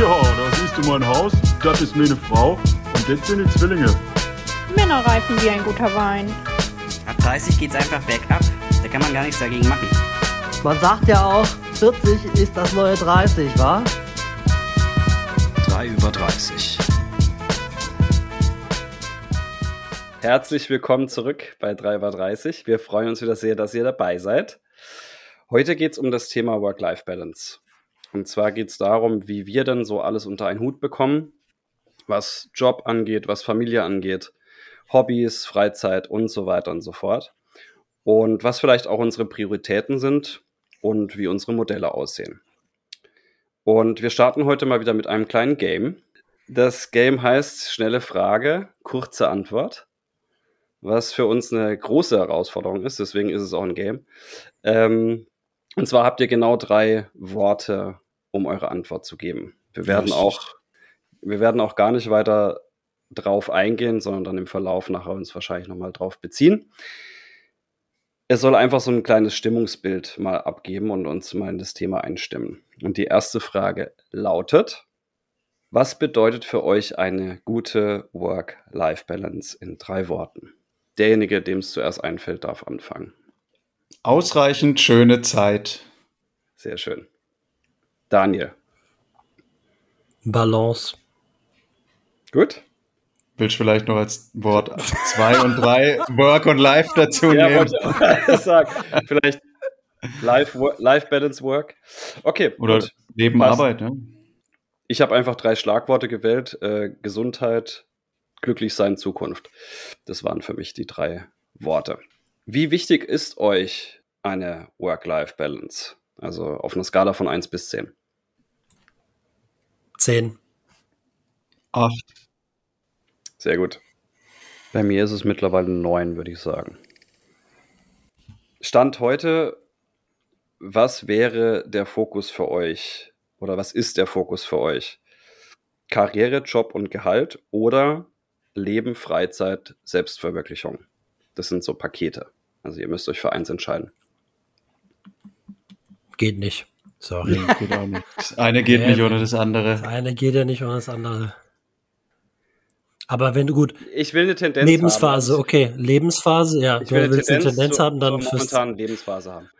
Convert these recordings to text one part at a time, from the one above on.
Ja, da siehst du mein Haus, das ist meine Frau und das sind die Zwillinge. Männer reifen wie ein guter Wein. Ab 30 geht's einfach bergab. Da kann man gar nichts dagegen machen. Man sagt ja auch, 40 ist das neue 30, wa? 3 über 30. Herzlich willkommen zurück bei 3 über 30. Wir freuen uns wieder sehr, dass ihr dabei seid. Heute geht es um das Thema Work-Life-Balance. Und zwar geht es darum, wie wir denn so alles unter einen Hut bekommen, was Job angeht, was Familie angeht, Hobbys, Freizeit und so weiter und so fort. Und was vielleicht auch unsere Prioritäten sind und wie unsere Modelle aussehen. Und wir starten heute mal wieder mit einem kleinen Game. Das Game heißt schnelle Frage, kurze Antwort, was für uns eine große Herausforderung ist. Deswegen ist es auch ein Game. Ähm, und zwar habt ihr genau drei Worte, um eure Antwort zu geben. Wir werden auch, wir werden auch gar nicht weiter drauf eingehen, sondern dann im Verlauf nachher uns wahrscheinlich nochmal drauf beziehen. Es soll einfach so ein kleines Stimmungsbild mal abgeben und uns mal in das Thema einstimmen. Und die erste Frage lautet, was bedeutet für euch eine gute Work-Life-Balance in drei Worten? Derjenige, dem es zuerst einfällt, darf anfangen. Ausreichend schöne Zeit. Sehr schön. Daniel. Balance. Gut. Willst du vielleicht noch als Wort 2 und 3 Work und Life dazu Ja, nehmen? wollte ich auch sagen. Vielleicht Life, Life Balance Work. Okay. Oder gut. Leben, Passt. Arbeit, ne? Ich habe einfach drei Schlagworte gewählt. Äh, Gesundheit, glücklich sein, Zukunft. Das waren für mich die drei Worte. Wie wichtig ist euch eine Work-Life-Balance? Also auf einer Skala von 1 bis 10. 10. Acht. Sehr gut. Bei mir ist es mittlerweile 9, würde ich sagen. Stand heute, was wäre der Fokus für euch? Oder was ist der Fokus für euch? Karriere, Job und Gehalt oder Leben, Freizeit, Selbstverwirklichung? Das sind so Pakete. Also ihr müsst euch für eins entscheiden. Geht nicht. Sorry. Nee, geht auch nicht. Das eine geht Nee, nicht ohne das Das andere. eine geht ja nicht ohne das andere. Aber wenn du gut, Ich will eine Tendenz Lebensphase, haben. okay, Lebensphase, ja, Ich du will eine willst Tendenz, eine Tendenz zur, haben, dann momentanen Lebensphase haben.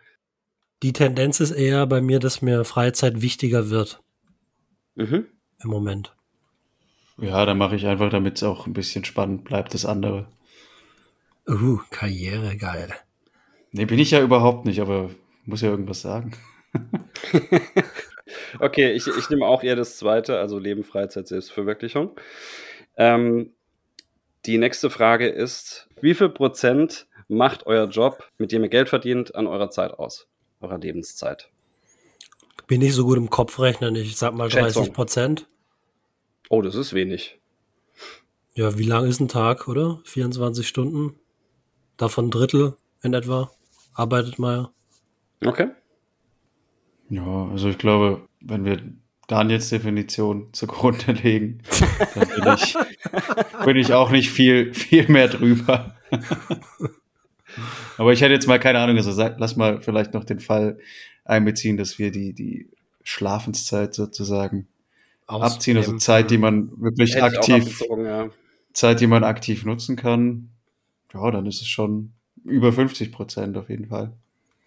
die Tendenz ist eher bei mir, dass mir Freizeit wichtiger wird Mhm. im Moment. Ja, dann mache ich einfach, damit es auch ein bisschen spannend bleibt, das andere. Uh, Karriere, geil. Nee, bin ich ja überhaupt nicht, aber muss ja irgendwas sagen. Okay, ich, ich nehme auch eher das zweite, also Leben, Freizeit, Selbstverwirklichung. Ähm, die nächste Frage ist, wie viel Prozent macht euer Job, mit dem ihr Geld verdient, an eurer Zeit aus? Eurer Lebenszeit? Bin nicht so gut im Kopfrechnen, ich sag mal Schätzung. 30 Prozent. Oh, das ist wenig. Ja, wie lang ist ein Tag, oder? 24 Stunden? Davon ein Drittel in etwa. Arbeitet mal. Okay. Ja, also ich glaube, wenn wir Daniels Definition zugrunde legen, dann bin ich, bin ich auch nicht viel, viel mehr drüber. Aber ich hätte jetzt mal keine Ahnung, also sag, lass mal vielleicht noch den Fall einbeziehen, dass wir die, die Schlafenszeit sozusagen abziehen, also ausnehmen. Zeit, die man wirklich Hätte aktiv, ja. Zeit, die man aktiv nutzen kann. Ja, dann ist es schon über 50 Prozent auf jeden Fall.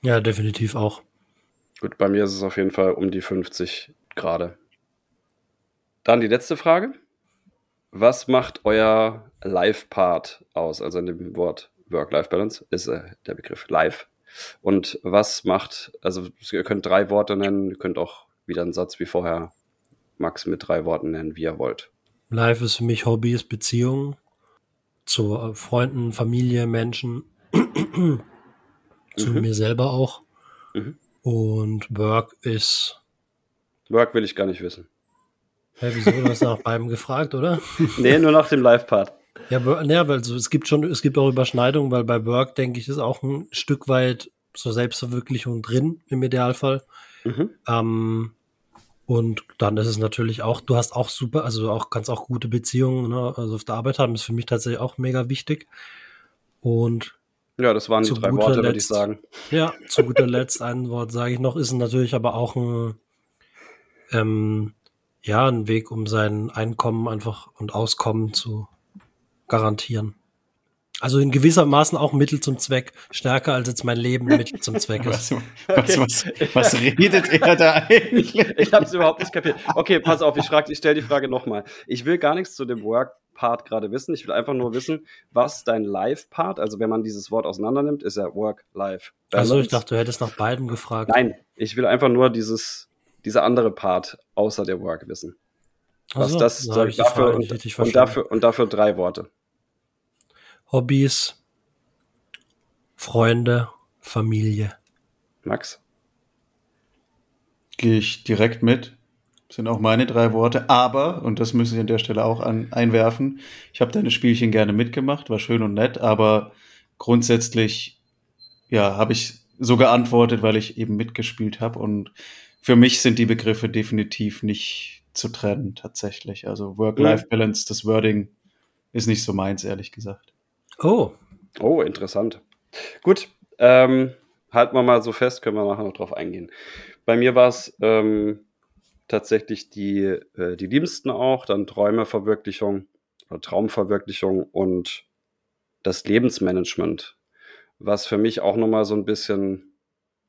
Ja, definitiv auch. Gut, bei mir ist es auf jeden Fall um die 50 gerade. Dann die letzte Frage. Was macht euer Life-Part aus? Also in dem Wort Work-Life-Balance ist äh, der Begriff Life. Und was macht, also ihr könnt drei Worte nennen, ihr könnt auch wieder einen Satz wie vorher Max mit drei Worten nennen, wie ihr wollt. Life ist für mich Hobby, ist Beziehung zu äh, Freunden, Familie, Menschen, zu Mhm. mir selber auch. Mhm. Und Work ist, Work will ich gar nicht wissen. hä, wieso, du hast nach beiden gefragt, oder? Nee, nur nach dem Live-Part. Ja, ja, weil so, es gibt schon, es gibt auch Überschneidungen, weil bei Work, denke ich, ist auch ein Stück weit so Selbstverwirklichung drin, im Idealfall. Mhm. Ähm, und dann ist es natürlich auch, du hast auch super, also auch kannst auch gute Beziehungen, ne, also auf der Arbeit haben, ist für mich tatsächlich auch mega wichtig. Und Ja, das waren die drei Worte, würde ich sagen. ja, zu guter Letzt ein Wort sage ich noch, ist natürlich aber auch ein, ähm, ja, ein Weg, um sein Einkommen einfach und Auskommen zu garantieren. Also in gewissermaßen auch Mittel zum Zweck. Stärker als jetzt mein Leben Mittel zum Zweck ist. Was, was, was, was redet er da eigentlich? Ich habe es überhaupt nicht kapiert. Okay, pass auf, ich, frag- ich stelle die Frage nochmal. Ich will gar nichts zu dem Work-Part gerade wissen. Ich will einfach nur wissen, was dein Live-Part, also wenn man dieses Wort auseinandernimmt, ist ja Work-Life. Also ich dachte, du hättest nach beiden gefragt. Nein, ich will einfach nur dieses, dieser andere Part außer der Work wissen. Was Also, das da ich dafür, Frage und, und, dafür und dafür drei Worte. Hobbys, Freunde, Familie. Max? Gehe ich direkt mit. Sind auch meine drei Worte. Aber, und das müssen Sie an der Stelle auch an, einwerfen, ich habe deine Spielchen gerne mitgemacht, war schön und nett, aber grundsätzlich, ja, habe ich so geantwortet, weil ich eben mitgespielt habe. Und für mich sind die Begriffe definitiv nicht zu trennen, tatsächlich. Also Work-Life-Balance, das Wording ist nicht so meins, ehrlich gesagt. Oh, Oh, interessant. Gut, ähm, halten wir mal so fest, können wir nachher noch drauf eingehen. Bei mir war es ähm, tatsächlich die, äh, die Liebsten auch, dann Träumeverwirklichung oder Traumverwirklichung und das Lebensmanagement, was für mich auch nochmal so ein bisschen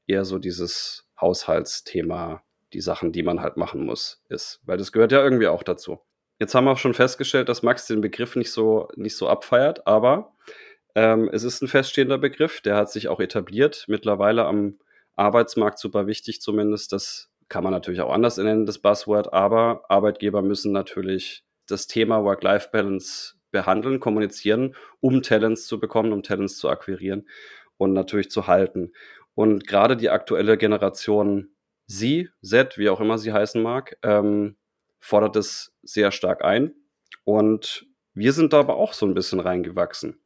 eher so dieses Haushaltsthema, die Sachen, die man halt machen muss, ist. Weil das gehört ja irgendwie auch dazu. Jetzt haben wir auch schon festgestellt, dass Max den Begriff nicht so, nicht so abfeiert, aber ähm, es ist ein feststehender Begriff, der hat sich auch etabliert, mittlerweile am Arbeitsmarkt super wichtig zumindest. Das kann man natürlich auch anders nennen, das Buzzword, aber Arbeitgeber müssen natürlich das Thema Work-Life-Balance behandeln, kommunizieren, um Talents zu bekommen, um Talents zu akquirieren und natürlich zu halten. Und gerade die aktuelle Generation Sie, Z, wie auch immer sie heißen mag, ähm, fordert es sehr stark ein. Und wir sind da aber auch so ein bisschen reingewachsen.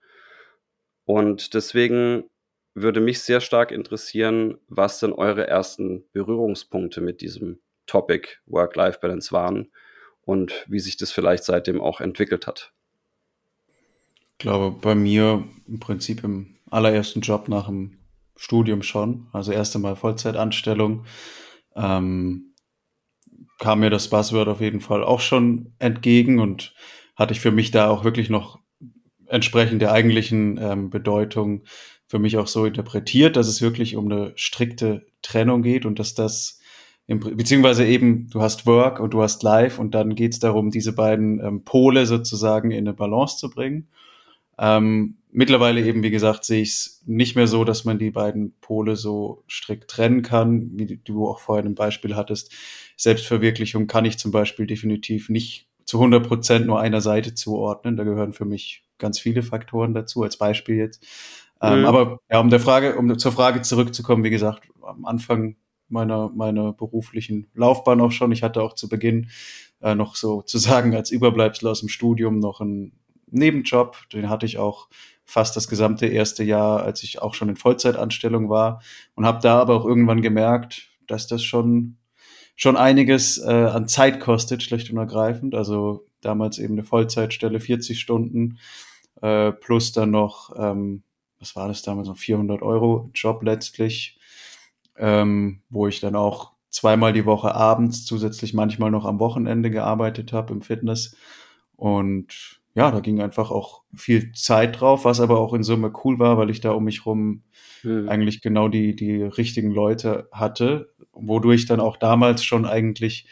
Und deswegen würde mich sehr stark interessieren, was denn eure ersten Berührungspunkte mit diesem Topic Work-Life-Balance waren und wie sich das vielleicht seitdem auch entwickelt hat. Ich glaube, bei mir im Prinzip im allerersten Job nach dem Studium schon, also erste Mal Vollzeitanstellung, ähm, kam mir das Buzzword auf jeden Fall auch schon entgegen und hatte ich für mich da auch wirklich noch entsprechend der eigentlichen ähm, Bedeutung für mich auch so interpretiert, dass es wirklich um eine strikte Trennung geht und dass das im, beziehungsweise eben du hast Work und du hast Life und dann geht es darum, diese beiden ähm, Pole sozusagen in eine Balance zu bringen. Ähm, mittlerweile eben, wie gesagt, sehe ich es nicht mehr so, dass man die beiden Pole so strikt trennen kann, wie du auch vorhin im Beispiel hattest. Selbstverwirklichung kann ich zum Beispiel definitiv nicht zu 100 Prozent nur einer Seite zuordnen. Da gehören für mich ganz viele Faktoren dazu, als Beispiel jetzt. Ähm, Mhm. aber ja, um der Frage, um zur Frage zurückzukommen, wie gesagt, am Anfang meiner, meiner beruflichen Laufbahn auch schon. Ich hatte auch zu Beginn äh, noch sozusagen als Überbleibsel aus dem Studium noch einen Nebenjob. Den hatte ich auch fast das gesamte erste Jahr, als ich auch schon in Vollzeitanstellung war und habe da aber auch irgendwann gemerkt, dass das schon schon einiges äh, an Zeit kostet, schlicht und ergreifend. Also damals eben eine Vollzeitstelle, 40 Stunden äh, plus dann noch, ähm, was war das damals noch, 400 Euro Job letztlich, ähm, wo ich dann auch zweimal die Woche abends, zusätzlich manchmal noch am Wochenende gearbeitet habe im Fitness. Und ja, da ging einfach auch viel Zeit drauf, was aber auch in Summe cool war, weil ich da um mich rum Hm. eigentlich genau die, die richtigen Leute hatte, wodurch dann auch damals schon eigentlich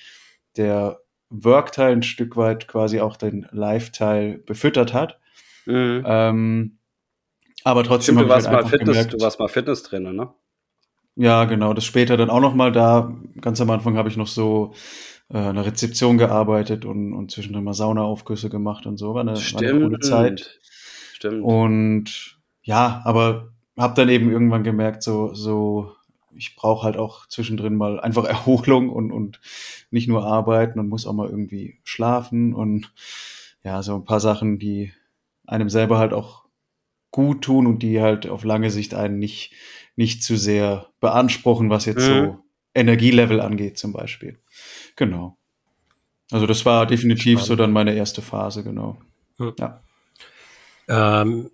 der Work-Teil ein Stück weit quasi auch den Live-Teil befüttert hat. Mhm. Ähm, aber trotzdem Stimmt, du ich warst, halt mal Fitness, gemerkt, du warst mal Fitnesstrainer, ne? ja, genau, das später dann auch noch mal da. Ganz am Anfang habe ich noch so äh, eine Rezeption gearbeitet und, und zwischendrin mal Saunaaufgüsse gemacht und so. War eine, war eine coole Zeit. Stimmt. Und ja, aber habe dann eben irgendwann gemerkt, so, so ich brauche halt auch zwischendrin mal einfach Erholung und, und nicht nur arbeiten und muss auch mal irgendwie schlafen und ja, so ein paar Sachen, die einem selber halt auch gut tun und die halt auf lange Sicht einen nicht, nicht zu sehr beanspruchen, was jetzt Mhm. so Energielevel angeht zum Beispiel. Genau. Also das war definitiv so Spannend. dann meine erste Phase, genau. Hm. Ja. Ähm,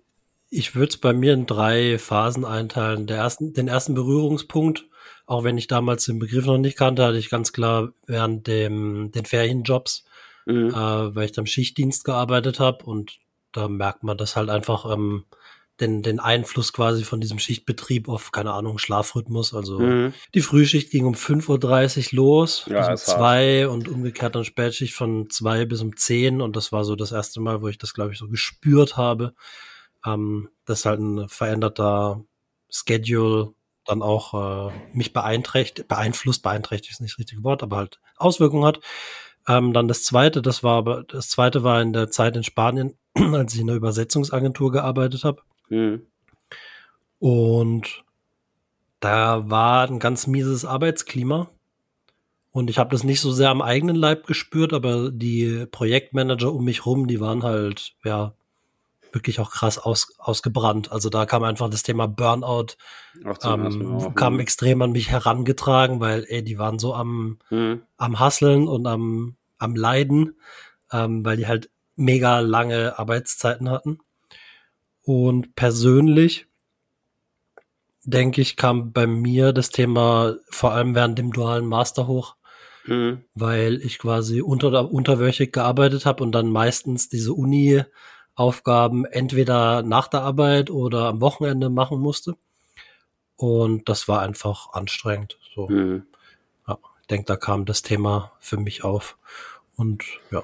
ich würde es bei mir in drei Phasen einteilen. Der ersten, den ersten Berührungspunkt Auch wenn ich damals den Begriff noch nicht kannte, hatte ich ganz klar während dem, den Ferienjobs, Mhm. äh, weil ich dann Schichtdienst gearbeitet habe und da merkt man das halt einfach ähm, den, den Einfluss quasi von diesem Schichtbetrieb auf, keine Ahnung, Schlafrhythmus. Also Mhm. die Frühschicht ging um 5.30 Uhr los, Ja, bis um ist hart. zwei und umgekehrt dann Spätschicht von zwei bis um zehn und das war so das erste Mal, wo ich das, glaube ich, so gespürt habe, ähm, dass halt ein veränderter Schedule dann auch äh, mich beeinträchtigt, beeinflusst, beeinträchtigt ist nicht das richtige Wort, aber halt Auswirkungen hat. Ähm, dann das zweite, das war aber, das zweite war in der Zeit in Spanien, als ich in der Übersetzungsagentur gearbeitet habe. Mhm. Und da war ein ganz mieses Arbeitsklima. Und ich habe das nicht so sehr am eigenen Leib gespürt, aber die Projektmanager um mich rum, die waren halt, ja, wirklich auch krass aus, ausgebrannt. Also da kam einfach das Thema Burnout, ähm, auch, kam mhm. extrem an mich herangetragen, weil, ey, die waren so am, Mhm. am Hasseln und am, am Leiden, ähm, weil die halt mega lange Arbeitszeiten hatten. Und persönlich, denke ich, kam bei mir das Thema vor allem während dem dualen Master hoch, Mhm. weil ich quasi unter, unterwöchig gearbeitet habe und dann meistens diese Uni-Aufgaben entweder nach der Arbeit oder am Wochenende machen musste. Und das war einfach anstrengend. So. Mhm. Ich denke, da kam das Thema für mich auf. Und ja,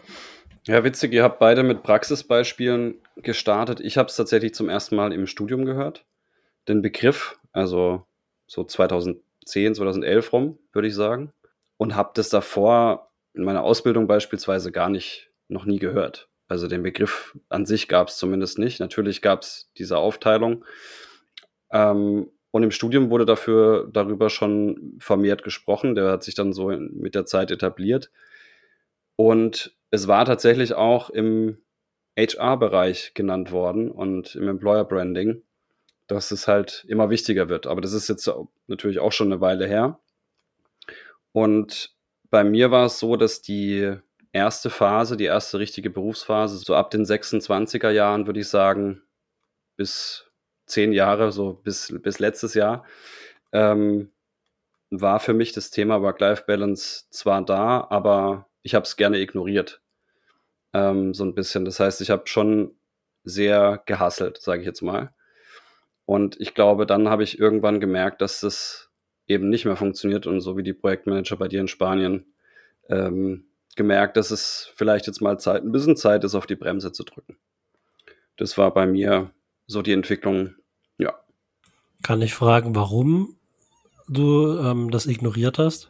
Ja, witzig, ihr habt beide mit Praxisbeispielen gestartet. Ich habe es tatsächlich zum ersten Mal im Studium gehört. Den Begriff, also so 2010, 2011 rum, würde ich sagen. Und habe das davor in meiner Ausbildung beispielsweise gar nicht, noch nie gehört. Also den Begriff an sich gab es zumindest nicht. Natürlich gab es diese Aufteilung. Ähm, und im Studium wurde dafür darüber schon vermehrt gesprochen. Der hat sich dann so mit der Zeit etabliert. Und es war tatsächlich auch im HR-Bereich genannt worden und im Employer Branding, dass es halt immer wichtiger wird. Aber das ist jetzt natürlich auch schon eine Weile her. Und bei mir war es so, dass die erste Phase, die erste richtige Berufsphase, so ab den 26er Jahren, würde ich sagen, bis zehn Jahre, so bis, bis letztes Jahr, ähm, war für mich das Thema Work-Life-Balance zwar da, aber ich habe es gerne ignoriert. Ähm, so ein bisschen. Das heißt, ich habe schon sehr gehasselt, sage ich jetzt mal. Und ich glaube, dann habe ich irgendwann gemerkt, dass das eben nicht mehr funktioniert und so wie die Projektmanager bei dir in Spanien ähm, gemerkt, dass es vielleicht jetzt mal Zeit, ein bisschen Zeit ist, auf die Bremse zu drücken. Das war bei mir so die Entwicklung, ja. kann ich fragen, warum du ähm, das ignoriert hast?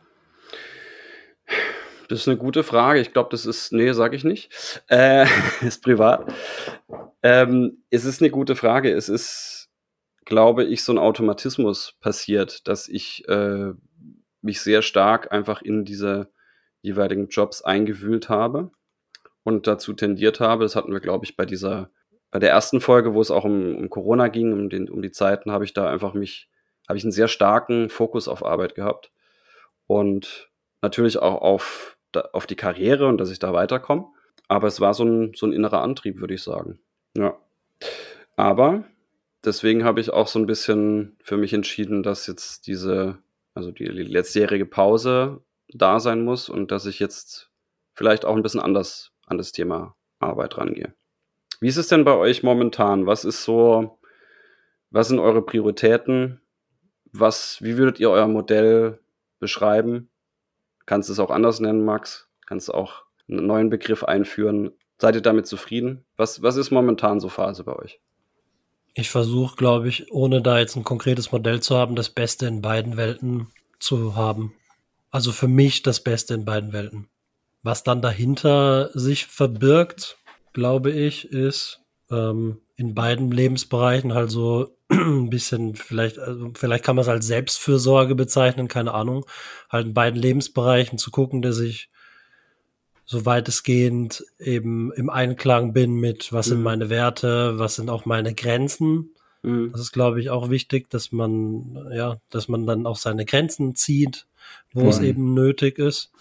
Das ist eine gute Frage. Ich glaube, das ist, nee, sage ich nicht. Äh, ist privat. Ähm, es ist eine gute Frage. Es ist, glaube ich, so ein Automatismus passiert, dass ich äh, mich sehr stark einfach in diese jeweiligen Jobs eingewühlt habe und dazu tendiert habe. Das hatten wir, glaube ich, bei dieser, bei der ersten Folge, wo es auch um, um Corona ging, um, den, um die Zeiten, habe ich da einfach mich, habe ich einen sehr starken Fokus auf Arbeit gehabt und natürlich auch auf, auf die Karriere und dass ich da weiterkomme. Aber es war so ein, so ein innerer Antrieb, würde ich sagen. Ja. Aber deswegen habe ich auch so ein bisschen für mich entschieden, dass jetzt diese, also die letztjährige Pause da sein muss und dass ich jetzt vielleicht auch ein bisschen anders an das Thema Arbeit rangehe. Wie ist es denn bei euch momentan? Was ist so, was sind eure Prioritäten? Was, wie würdet ihr euer Modell beschreiben? Kannst es auch anders nennen, Max? Kannst auch einen neuen Begriff einführen? Seid ihr damit zufrieden? Was, was ist momentan so Phase bei euch? Ich versuche, glaube ich, ohne da jetzt ein konkretes Modell zu haben, das Beste in beiden Welten zu haben. Also für mich das Beste in beiden Welten. Was dann dahinter sich verbirgt, glaube ich, ist ähm, in beiden Lebensbereichen halt so ein bisschen, vielleicht, also vielleicht kann man es als Selbstfürsorge bezeichnen, keine Ahnung, halt in beiden Lebensbereichen zu gucken, dass ich so weitestgehend eben im Einklang bin mit, was sind Mhm. meine Werte, was sind auch meine Grenzen. Mhm. Das ist, glaube ich, auch wichtig, dass man, ja, dass man dann auch seine Grenzen zieht, wo es Mhm. eben nötig ist.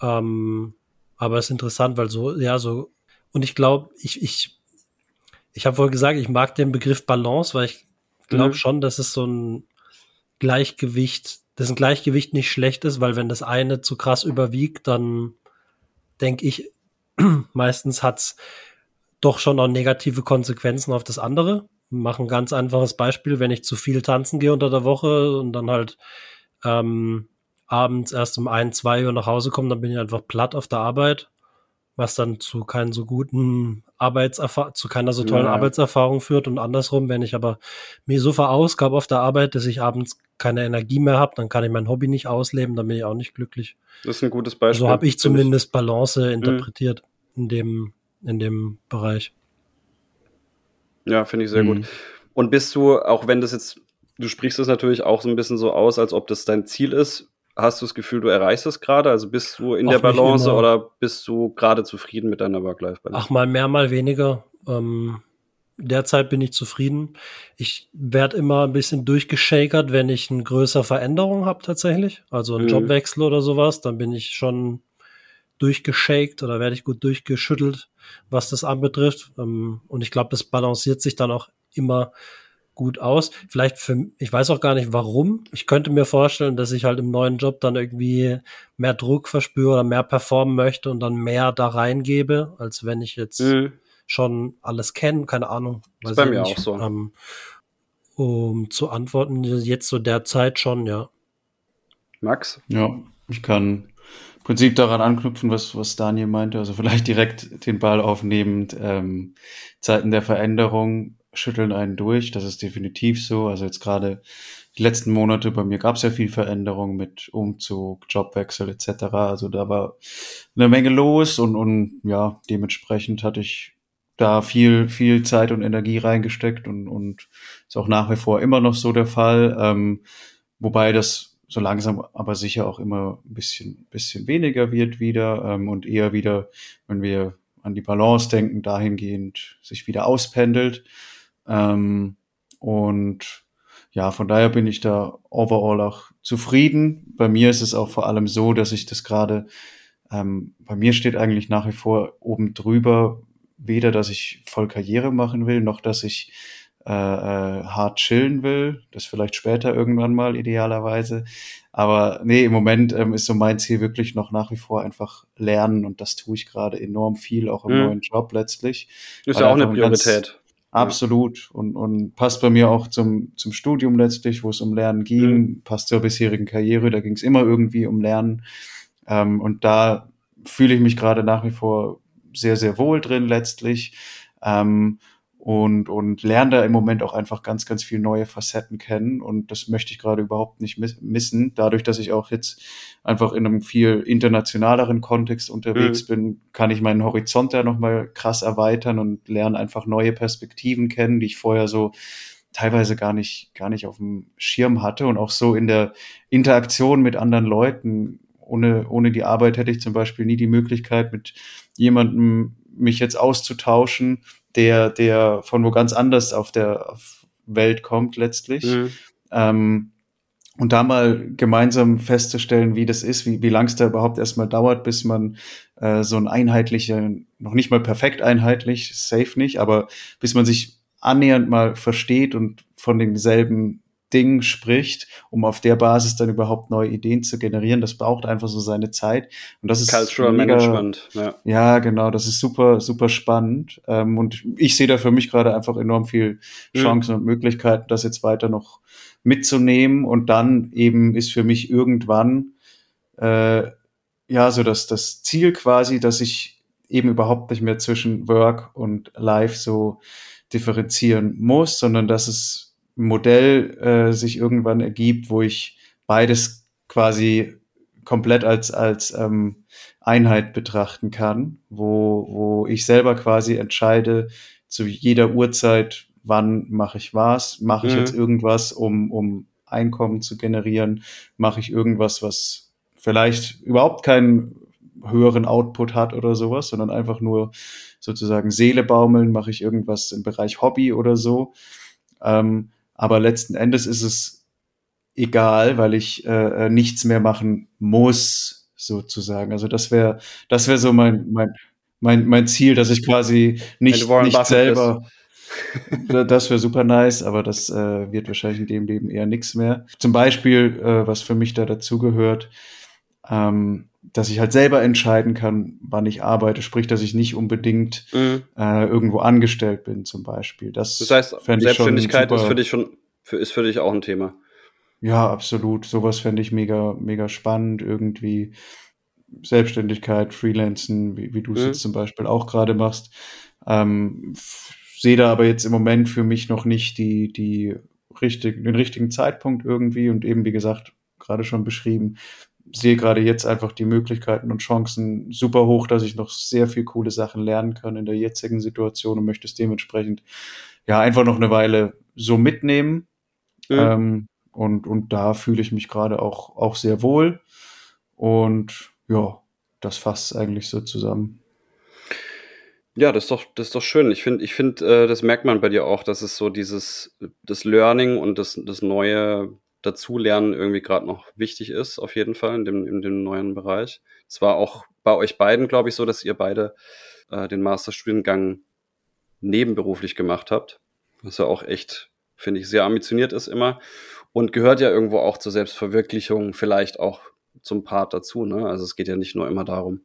Ähm, aber es ist interessant, weil so, ja, so, und ich glaube, ich, ich, ich habe wohl gesagt, ich mag den Begriff Balance, weil ich glaube Mhm. schon, dass es so ein Gleichgewicht dessen Gleichgewicht nicht schlecht ist, weil wenn das eine zu krass überwiegt, dann denke ich, meistens hat's doch schon auch negative Konsequenzen auf das andere. Mach ein ganz einfaches Beispiel, wenn ich zu viel tanzen gehe unter der Woche und dann halt ähm, abends erst um ein, zwei Uhr nach Hause komme, dann bin ich einfach platt auf der Arbeit, was dann zu keinen so guten Arbeitserfahrung, zu keiner so tollen Ja. Arbeitserfahrung führt und andersrum, wenn ich aber mir so verausgabe auf der Arbeit, dass ich abends keine Energie mehr habe, dann kann ich mein Hobby nicht ausleben, dann bin ich auch nicht glücklich. Das ist ein gutes Beispiel. So habe ich zumindest Balance interpretiert in dem in dem Bereich. Ja, finde ich sehr Mhm. gut. Und bist du, auch wenn das jetzt, du sprichst es natürlich auch so ein bisschen so aus, als ob das dein Ziel ist, hast du das Gefühl, du erreichst es gerade? Also bist du in Auch der Balance oder bist du gerade zufrieden mit deiner Work-Life-Balance? Ach, mal mehr, mal weniger. Ähm, derzeit bin ich zufrieden. Ich werde immer ein bisschen durchgeschakert, wenn ich eine größere Veränderung habe tatsächlich. Also einen Mhm. Jobwechsel oder sowas, dann bin ich schon durchgeschakt oder werde ich gut durchgeschüttelt, was das anbetrifft. Ähm, und ich glaube, das balanciert sich dann auch immer gut aus. Vielleicht für, ich weiß auch gar nicht warum. Ich könnte mir vorstellen, dass ich halt im neuen Job dann irgendwie mehr Druck verspüre oder mehr performen möchte und dann mehr da reingebe, als wenn ich jetzt Mhm. schon alles kenne, keine Ahnung. Ist weiß bei ich mir nicht. auch so. Ähm, um zu antworten, jetzt so derzeit schon, ja. Max? Ja, ich kann im Prinzip daran anknüpfen, was, was Daniel meinte. Also vielleicht direkt den Ball aufnehmend. Ähm, Zeiten der Veränderung schütteln einen durch. Das ist definitiv so. Also jetzt gerade die letzten Monate bei mir gab es ja viel Veränderung mit Umzug, Jobwechsel etc. Also da war eine Menge los und, und ja, dementsprechend hatte ich da viel, viel Zeit und Energie reingesteckt und, und ist auch nach wie vor immer noch so der Fall. Ähm, wobei das so langsam aber sicher auch immer ein bisschen, bisschen weniger wird wieder ähm, und eher wieder, wenn wir an die Balance denken, dahingehend sich wieder auspendelt. Ähm, und ja, von daher bin ich da overall auch zufrieden. Bei mir ist es auch vor allem so, dass ich das gerade, ähm, bei mir steht eigentlich nach wie vor oben drüber, weder, dass ich voll Karriere machen will, noch dass ich äh, äh, hart chillen will. Das vielleicht später irgendwann mal idealerweise. Aber nee, im Moment ähm, ist so mein Ziel wirklich noch nach wie vor einfach lernen und das tue ich gerade enorm viel, auch im Mhm. neuen Job letztlich. Ist ja auch eine Priorität. Absolut. Und, und passt bei mir auch zum, zum Studium letztlich, wo es um Lernen ging, Mhm. passt zur bisherigen Karriere, da ging es immer irgendwie um Lernen. Ähm, und da fühle ich mich gerade nach wie vor sehr, sehr wohl drin letztlich. Ähm, und, und lerne da im Moment auch einfach ganz, ganz viel neue Facetten kennen. Und das möchte ich gerade überhaupt nicht miss missen. Dadurch, dass ich auch jetzt einfach in einem viel internationaleren Kontext unterwegs bin, kann ich meinen Horizont da nochmal krass erweitern und lerne einfach neue Perspektiven kennen, die ich vorher so teilweise gar nicht, gar nicht auf dem Schirm hatte. Und auch so in der Interaktion mit anderen Leuten. Ohne, ohne die Arbeit hätte ich zum Beispiel nie die Möglichkeit, mit jemandem mich jetzt auszutauschen, der, der von wo ganz anders auf der Welt kommt letztlich. Mhm. Ähm, und da mal gemeinsam festzustellen, wie das ist, wie, wie lang es da überhaupt erstmal dauert, bis man äh, so ein einheitlicher, noch nicht mal perfekt einheitlich, safe nicht, aber bis man sich annähernd mal versteht und von denselben Dingen spricht, um auf der Basis dann überhaupt neue Ideen zu generieren. Das braucht einfach so seine Zeit. Und das ist Cultural mega- Management. Ja. ja, genau, das ist super, super spannend. Ähm, und ich sehe da für mich gerade einfach enorm viel Mhm. Chancen und Möglichkeiten, das jetzt weiter noch mitzunehmen. Und dann eben ist für mich irgendwann äh, ja so das, das Ziel quasi, dass ich eben überhaupt nicht mehr zwischen Work und Life so differenzieren muss, sondern dass es ein Modell äh, sich irgendwann ergibt, wo ich beides quasi komplett als, als ähm, Einheit betrachten kann, wo, wo ich selber quasi entscheide, zu jeder Uhrzeit, wann mache ich was, mache ich Mhm. jetzt irgendwas, um, um Einkommen zu generieren, mache ich irgendwas, was vielleicht überhaupt keinen höheren Output hat oder sowas, sondern einfach nur sozusagen Seele baumeln, mache ich irgendwas im Bereich Hobby oder so. Ähm, aber letzten Endes ist es egal, weil ich äh, äh, nichts mehr machen muss, sozusagen. Also das wäre, das wäre so mein, mein, mein, mein Ziel, dass ich quasi nicht, nicht selber. das wäre super nice, aber das äh, wird wahrscheinlich in dem Leben eher nichts mehr. Zum Beispiel, äh, was für mich da dazugehört, ähm, dass ich halt selber entscheiden kann, wann ich arbeite, sprich, dass ich nicht unbedingt mhm. äh, irgendwo angestellt bin, zum Beispiel. Das, das heißt, Selbstständigkeit ist für dich schon, für, ist für dich auch ein Thema. Ja, absolut. Sowas fände ich mega, mega spannend irgendwie. Selbstständigkeit, Freelancen, wie, wie du es mhm. jetzt zum Beispiel auch gerade machst. Ähm, sehe da aber jetzt im Moment für mich noch nicht die, die richtig, den richtigen Zeitpunkt irgendwie und eben, wie gesagt, gerade schon beschrieben, sehe gerade jetzt einfach die Möglichkeiten und Chancen super hoch, dass ich noch sehr viel coole Sachen lernen kann in der jetzigen Situation und möchte es dementsprechend ja einfach noch eine Weile so mitnehmen. Mhm. Ähm, und, und da fühle ich mich gerade auch, auch sehr wohl. Und ja, das fasst eigentlich so zusammen. Ja, das ist doch, das ist doch schön. Ich finde, ich finde, äh, das merkt man bei dir auch, dass es so dieses, das Learning und das, das neue Dazulernen irgendwie gerade noch wichtig ist, auf jeden Fall in dem, in dem neuen Bereich. Es war auch bei euch beiden, glaube ich, so, dass ihr beide äh, den Masterstudiengang nebenberuflich gemacht habt, was ja auch echt, finde ich, sehr ambitioniert ist immer und gehört ja irgendwo auch zur Selbstverwirklichung, vielleicht auch zum Part dazu. Ne? Also es geht ja nicht nur immer darum,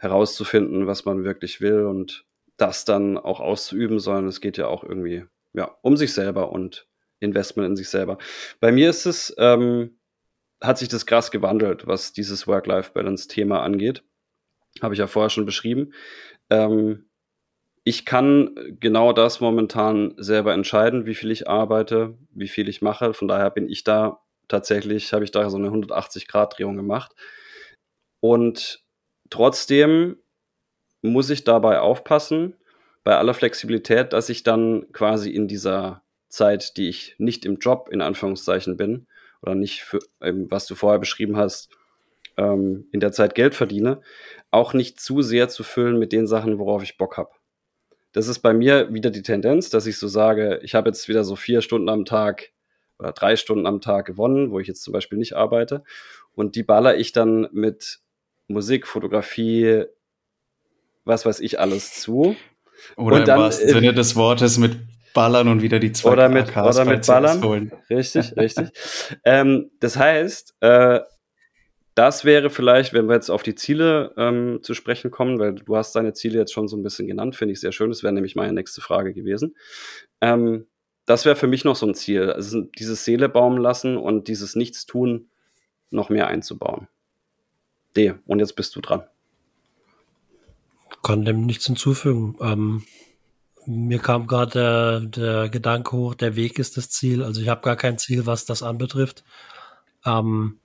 herauszufinden, was man wirklich will und das dann auch auszuüben, sondern es geht ja auch irgendwie ja, um sich selber und Investment in sich selber. Bei mir ist es, ähm, hat sich das krass gewandelt, was dieses Work-Life-Balance-Thema angeht. Habe ich ja vorher schon beschrieben. Ähm, ich kann genau das momentan selber entscheiden, wie viel ich arbeite, wie viel ich mache. Von daher bin ich da tatsächlich, habe ich da so eine 180-Grad-Drehung gemacht. Und trotzdem muss ich dabei aufpassen, bei aller Flexibilität, dass ich dann quasi in dieser Zeit, die ich nicht im Job in Anführungszeichen bin oder nicht für, was du vorher beschrieben hast, ähm, in der Zeit Geld verdiene, auch nicht zu sehr zu füllen mit den Sachen, worauf ich Bock habe. Das ist bei mir wieder die Tendenz, dass ich so sage, ich habe jetzt wieder so vier Stunden am Tag oder drei Stunden am Tag gewonnen, wo ich jetzt zum Beispiel nicht arbeite. Und die baller ich dann mit Musik, Fotografie, was weiß ich alles zu. Oder und im dann, wahrsten Sinne des Wortes mit Ballern und wieder die zwei oder mit, AKs oder mit Ballern. Holen. Richtig, richtig. ähm, das heißt, äh, das wäre vielleicht, wenn wir jetzt auf die Ziele ähm, zu sprechen kommen, weil du hast deine Ziele jetzt schon so ein bisschen genannt, finde ich sehr schön. Das wäre nämlich meine nächste Frage gewesen. Ähm, das wäre für mich noch so ein Ziel, also dieses Seele baumen lassen und dieses Nichtstun noch mehr einzubauen. D, und jetzt bist du dran. Kann dem nichts hinzufügen. Ähm, mir kam gerade der, der Gedanke hoch, der Weg ist das Ziel. Also ich habe gar kein Ziel, was das anbetrifft. Ähm,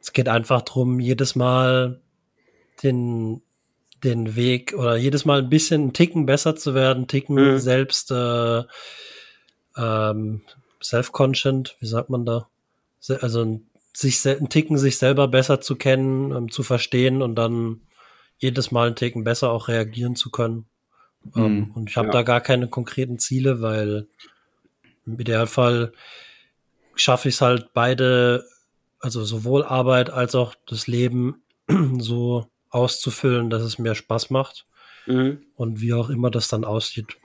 es geht einfach darum, jedes Mal den, den Weg oder jedes Mal ein bisschen einen Ticken besser zu werden, Ticken mhm. selbst äh, ähm, self-conscient, wie sagt man da? Also sich einen Ticken sich selber besser zu kennen, ähm, zu verstehen und dann jedes Mal einen Ticken besser auch reagieren zu können. Mhm, ähm, und ich habe ja. da gar keine konkreten Ziele, weil im Idealfall schaffe ich es halt beide, also sowohl Arbeit als auch das Leben so auszufüllen, dass es mir Spaß macht. Mhm. Und wie auch immer das dann aussieht,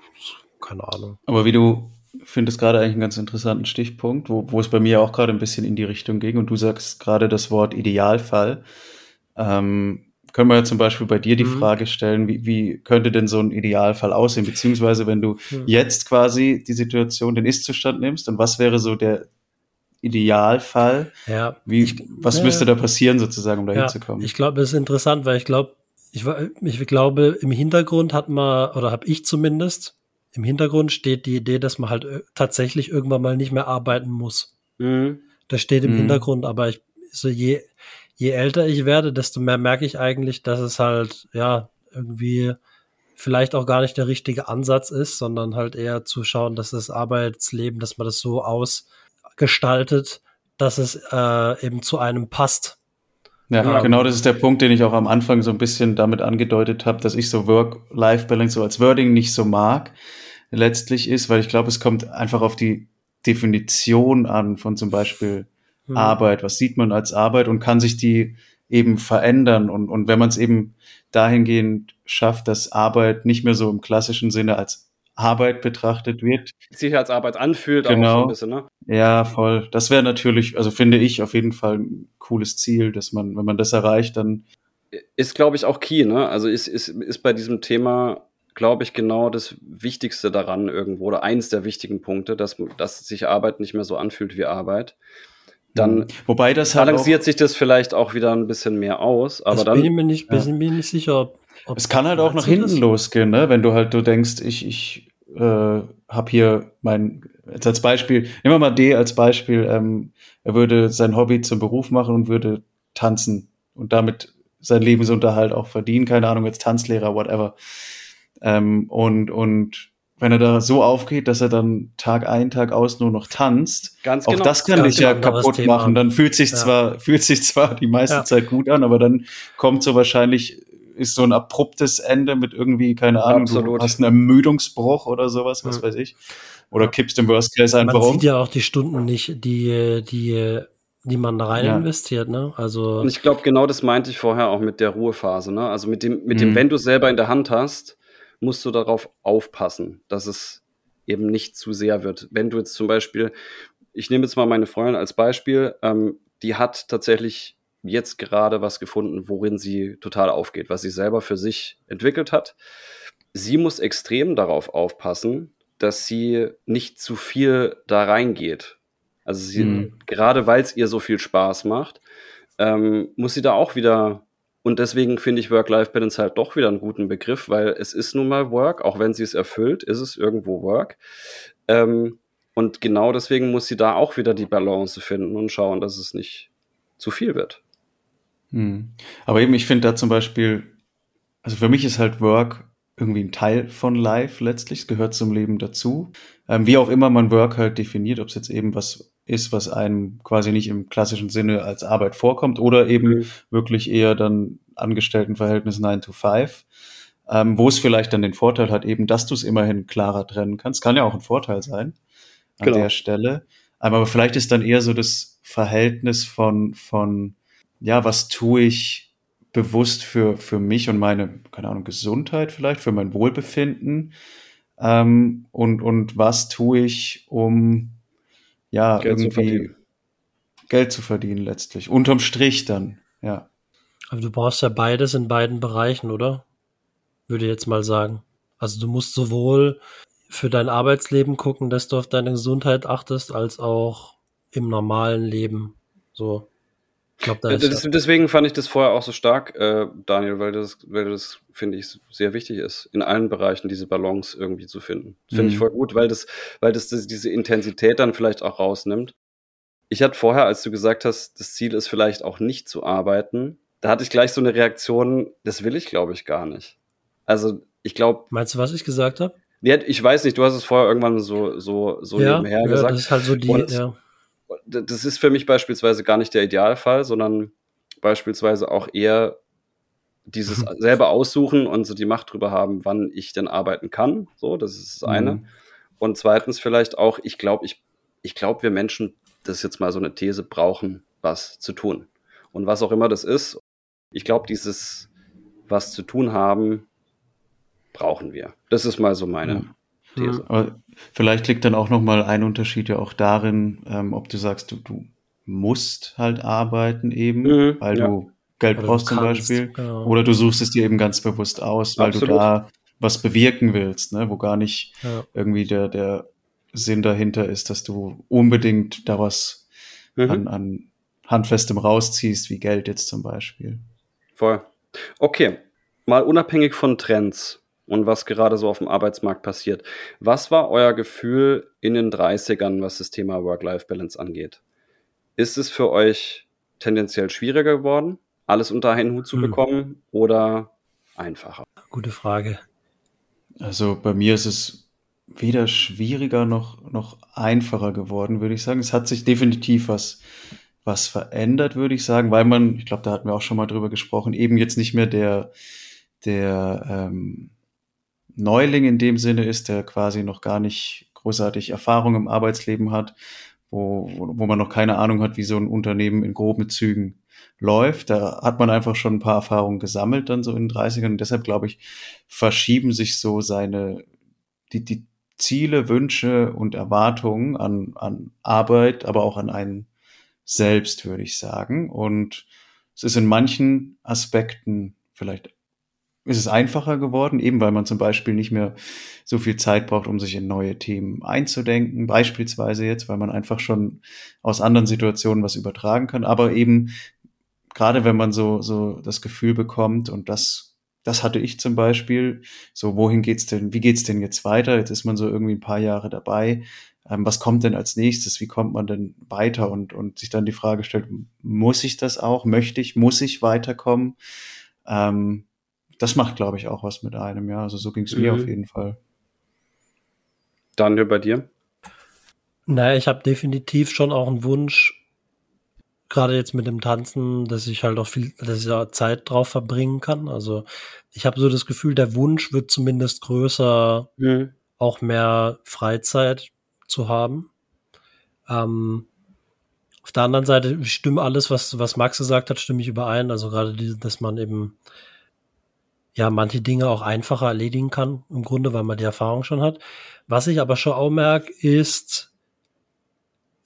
keine Ahnung. Aber wie du findest gerade eigentlich einen ganz interessanten Stichpunkt, wo, wo es bei mir auch gerade ein bisschen in die Richtung ging und du sagst gerade das Wort Idealfall. Ähm, können wir ja zum Beispiel bei dir die mhm. Frage stellen, wie, wie könnte denn so ein Idealfall aussehen? Beziehungsweise, wenn du mhm. jetzt quasi die Situation, den Ist-Zustand nimmst, und was wäre so der Idealfall? Ja. Wie, ich, was ja, müsste da passieren, sozusagen, um da ja, hinzukommen? Ich glaube, das ist interessant, weil ich glaube, ich, ich glaube, im Hintergrund hat man, oder habe ich zumindest, im Hintergrund steht die Idee, dass man halt äh, tatsächlich irgendwann mal nicht mehr arbeiten muss. Mhm. Das steht im mhm. Hintergrund, aber ich, so je, je älter ich werde, desto mehr merke ich eigentlich, dass es halt, ja, irgendwie vielleicht auch gar nicht der richtige Ansatz ist, sondern halt eher zu schauen, dass das Arbeitsleben, dass man das so ausgestaltet, dass es äh, eben zu einem passt. Ja, ja, genau das ist der Punkt, den ich auch am Anfang so ein bisschen damit angedeutet habe, dass ich so Work-Life-Balance so als Wording nicht so mag, letztlich ist, weil ich glaube, es kommt einfach auf die Definition an von zum Beispiel mhm. Arbeit, was sieht man als Arbeit und kann sich die eben verändern. Und, und wenn man es eben dahingehend schafft, dass Arbeit nicht mehr so im klassischen Sinne als Arbeit betrachtet wird. Sich als Arbeit anfühlt, auch so Genau. ein bisschen, ne? Ja, voll. Das wäre natürlich, also finde ich auf jeden Fall ein cooles Ziel, dass man, wenn man das erreicht, dann Ist, glaube ich, auch key, ne? Also ist, ist, ist bei diesem Thema, glaube ich, genau das Wichtigste daran irgendwo oder eins der wichtigen Punkte, dass, dass sich Arbeit nicht mehr so anfühlt wie Arbeit. Dann wobei das halt auch, balanciert sich das vielleicht auch wieder ein bisschen mehr aus, aber das dann. bin ich mir nicht, Ja. bin ich mir nicht sicher, es kann halt auch nach hinten losgehen, ne? Wenn du halt du denkst, ich ich äh, habe hier mein jetzt als Beispiel, nehmen wir mal D als Beispiel, ähm, er würde sein Hobby zum Beruf machen und würde tanzen und damit seinen Lebensunterhalt auch verdienen, keine Ahnung, jetzt Tanzlehrer, whatever. Ähm, und und wenn er da so aufgeht, dass er dann Tag ein, Tag aus nur noch tanzt, Ganz auch genau. das kann dich ja anderes kaputt Thema. machen. Dann fühlt sich Ja. zwar, fühlt sich zwar die meiste Ja. Zeit gut an, aber dann kommt so wahrscheinlich, ist so ein abruptes Ende mit irgendwie, keine Ahnung, Absolut. du hast einen Ermüdungsbruch oder sowas, was Mhm. weiß ich. Oder kippst im Worst Case einfach man um. sieht ja auch die Stunden nicht, die, die, die man da rein Ja. investiert, ne? Also, Und ich glaube, genau das meinte ich vorher auch mit der Ruhephase. Ne? Also mit dem, mit dem, Mhm. wenn du es selber in der Hand hast, musst du darauf aufpassen, dass es eben nicht zu sehr wird. Wenn du jetzt zum Beispiel, ich nehme jetzt mal meine Freundin als Beispiel, ähm, die hat tatsächlich jetzt gerade was gefunden, worin sie total aufgeht, was sie selber für sich entwickelt hat. Sie muss extrem darauf aufpassen, dass sie nicht zu viel da reingeht. Also sie, Mhm. gerade weil es ihr so viel Spaß macht, ähm, muss sie da auch wieder, und deswegen finde ich Work-Life-Balance halt doch wieder einen guten Begriff, weil es ist nun mal Work, auch wenn sie es erfüllt, ist es irgendwo Work. Ähm, und genau deswegen muss sie da auch wieder die Balance finden und schauen, dass es nicht zu viel wird. Hm. Aber eben, ich finde da zum Beispiel, also für mich ist halt Work irgendwie ein Teil von Life letztlich, es gehört zum Leben dazu. Ähm, wie auch immer man Work halt definiert, ob es jetzt eben was ist, was einem quasi nicht im klassischen Sinne als Arbeit vorkommt oder eben Mhm. wirklich eher dann Angestelltenverhältnis 9 to 5. Ähm, wo es vielleicht dann den Vorteil hat, eben, dass du es immerhin klarer trennen kannst. Kann ja auch ein Vorteil sein an Genau. der Stelle. Ähm, Aber vielleicht ist dann eher so das Verhältnis von, von ja, was tue ich bewusst für, für mich und meine, keine Ahnung, Gesundheit vielleicht, für mein Wohlbefinden? Ähm, und, und was tue ich, um ja, Geld zu irgendwie verdienen. Geld zu verdienen letztlich. Unterm Strich dann, ja. aber du brauchst ja beides in beiden Bereichen, oder? Würde ich jetzt mal sagen. Also du musst sowohl für dein Arbeitsleben gucken, dass du auf deine Gesundheit achtest, als auch im normalen Leben. So. Ich glaube, da deswegen fand ich das vorher auch so stark, äh, Daniel, weil das, weil das, finde ich, sehr wichtig ist, in allen Bereichen diese Balance irgendwie zu finden. Finde ich Mhm. voll gut, weil das, weil das, das diese Intensität dann vielleicht auch rausnimmt. Ich hatte vorher, als du gesagt hast, das Ziel ist vielleicht auch nicht zu arbeiten, da hatte ich gleich so eine Reaktion, das will ich, glaube ich, gar nicht. Also ich glaube, Meinst du, was ich gesagt habe? ja, ich weiß nicht, du hast es vorher irgendwann so, so, so ja, nebenher ja, gesagt. das ist halt so die, Und- ja. Das ist für mich beispielsweise gar nicht der Idealfall, sondern beispielsweise auch eher dieses selber aussuchen und so die Macht drüber haben, wann ich denn arbeiten kann. So, das ist das eine. Mhm. Und zweitens vielleicht auch, ich glaube, ich, ich glaube, wir Menschen, das ist jetzt mal so eine These, brauchen was zu tun. Und was auch immer das ist, ich glaube, dieses was zu tun haben, brauchen wir. Das ist mal so meine Ja. These. Aber vielleicht liegt dann auch nochmal ein Unterschied ja auch darin, ähm, ob du sagst, du, du musst halt arbeiten eben, Mhm, weil ja. du Geld Oder du brauchst zum kannst, Beispiel. genau. Oder du suchst es dir eben ganz bewusst aus, weil Absolut. du da was bewirken willst, ne? wo gar nicht Ja. irgendwie der, der Sinn dahinter ist, dass du unbedingt da was Mhm. an, an Handfestem rausziehst, wie Geld jetzt zum Beispiel. Voll. Okay, mal unabhängig von Trends und was gerade so auf dem Arbeitsmarkt passiert. Was war euer Gefühl in den 30ern, was das Thema Work-Life-Balance angeht? Ist es für euch tendenziell schwieriger geworden, alles unter einen Hut zu Hm. bekommen oder einfacher? Gute Frage. Also bei mir ist es weder schwieriger noch, noch einfacher geworden, würde ich sagen. Es hat sich definitiv was, was verändert, würde ich sagen, weil man, ich glaube, da hatten wir auch schon mal drüber gesprochen, eben jetzt nicht mehr der, der ähm, Neuling in dem Sinne ist, der quasi noch gar nicht großartig Erfahrung im Arbeitsleben hat, wo, wo man noch keine Ahnung hat, wie so ein Unternehmen in groben Zügen läuft. Da hat man einfach schon ein paar Erfahrungen gesammelt, dann so in den 30ern. Und deshalb, glaube ich, verschieben sich so seine, die, die Ziele, Wünsche und Erwartungen an, an Arbeit, aber auch an einen selbst, würde ich sagen. Und es ist in manchen Aspekten vielleicht ist es einfacher geworden, eben weil man zum Beispiel nicht mehr so viel Zeit braucht, um sich in neue Themen einzudenken. Beispielsweise jetzt, weil man einfach schon aus anderen Situationen was übertragen kann. Aber eben gerade wenn man so, so das Gefühl bekommt und das, das hatte ich zum Beispiel, so wohin geht's denn, wie geht's denn jetzt weiter? Jetzt ist man so irgendwie ein paar Jahre dabei. Ähm, was kommt denn als nächstes? Wie kommt man denn weiter? Und, und sich dann die Frage stellt, muss ich das auch? Möchte ich? Muss ich weiterkommen? Ähm, das macht, glaube ich, auch was mit einem, ja. Also so ging es mhm. mir auf jeden Fall. Daniel, bei dir? Naja, ich habe definitiv schon auch einen Wunsch, gerade jetzt mit dem Tanzen, dass ich halt auch viel, dass ich da Zeit drauf verbringen kann. Also ich habe so das Gefühl, der Wunsch wird zumindest größer, mhm. auch mehr Freizeit zu haben. Ähm, auf der anderen Seite stimmt alles, was, was Max gesagt hat, stimme ich überein. Also gerade, die, dass man eben ja manche Dinge auch einfacher erledigen kann, im Grunde, weil man die Erfahrung schon hat. Was ich aber schon auch merke, ist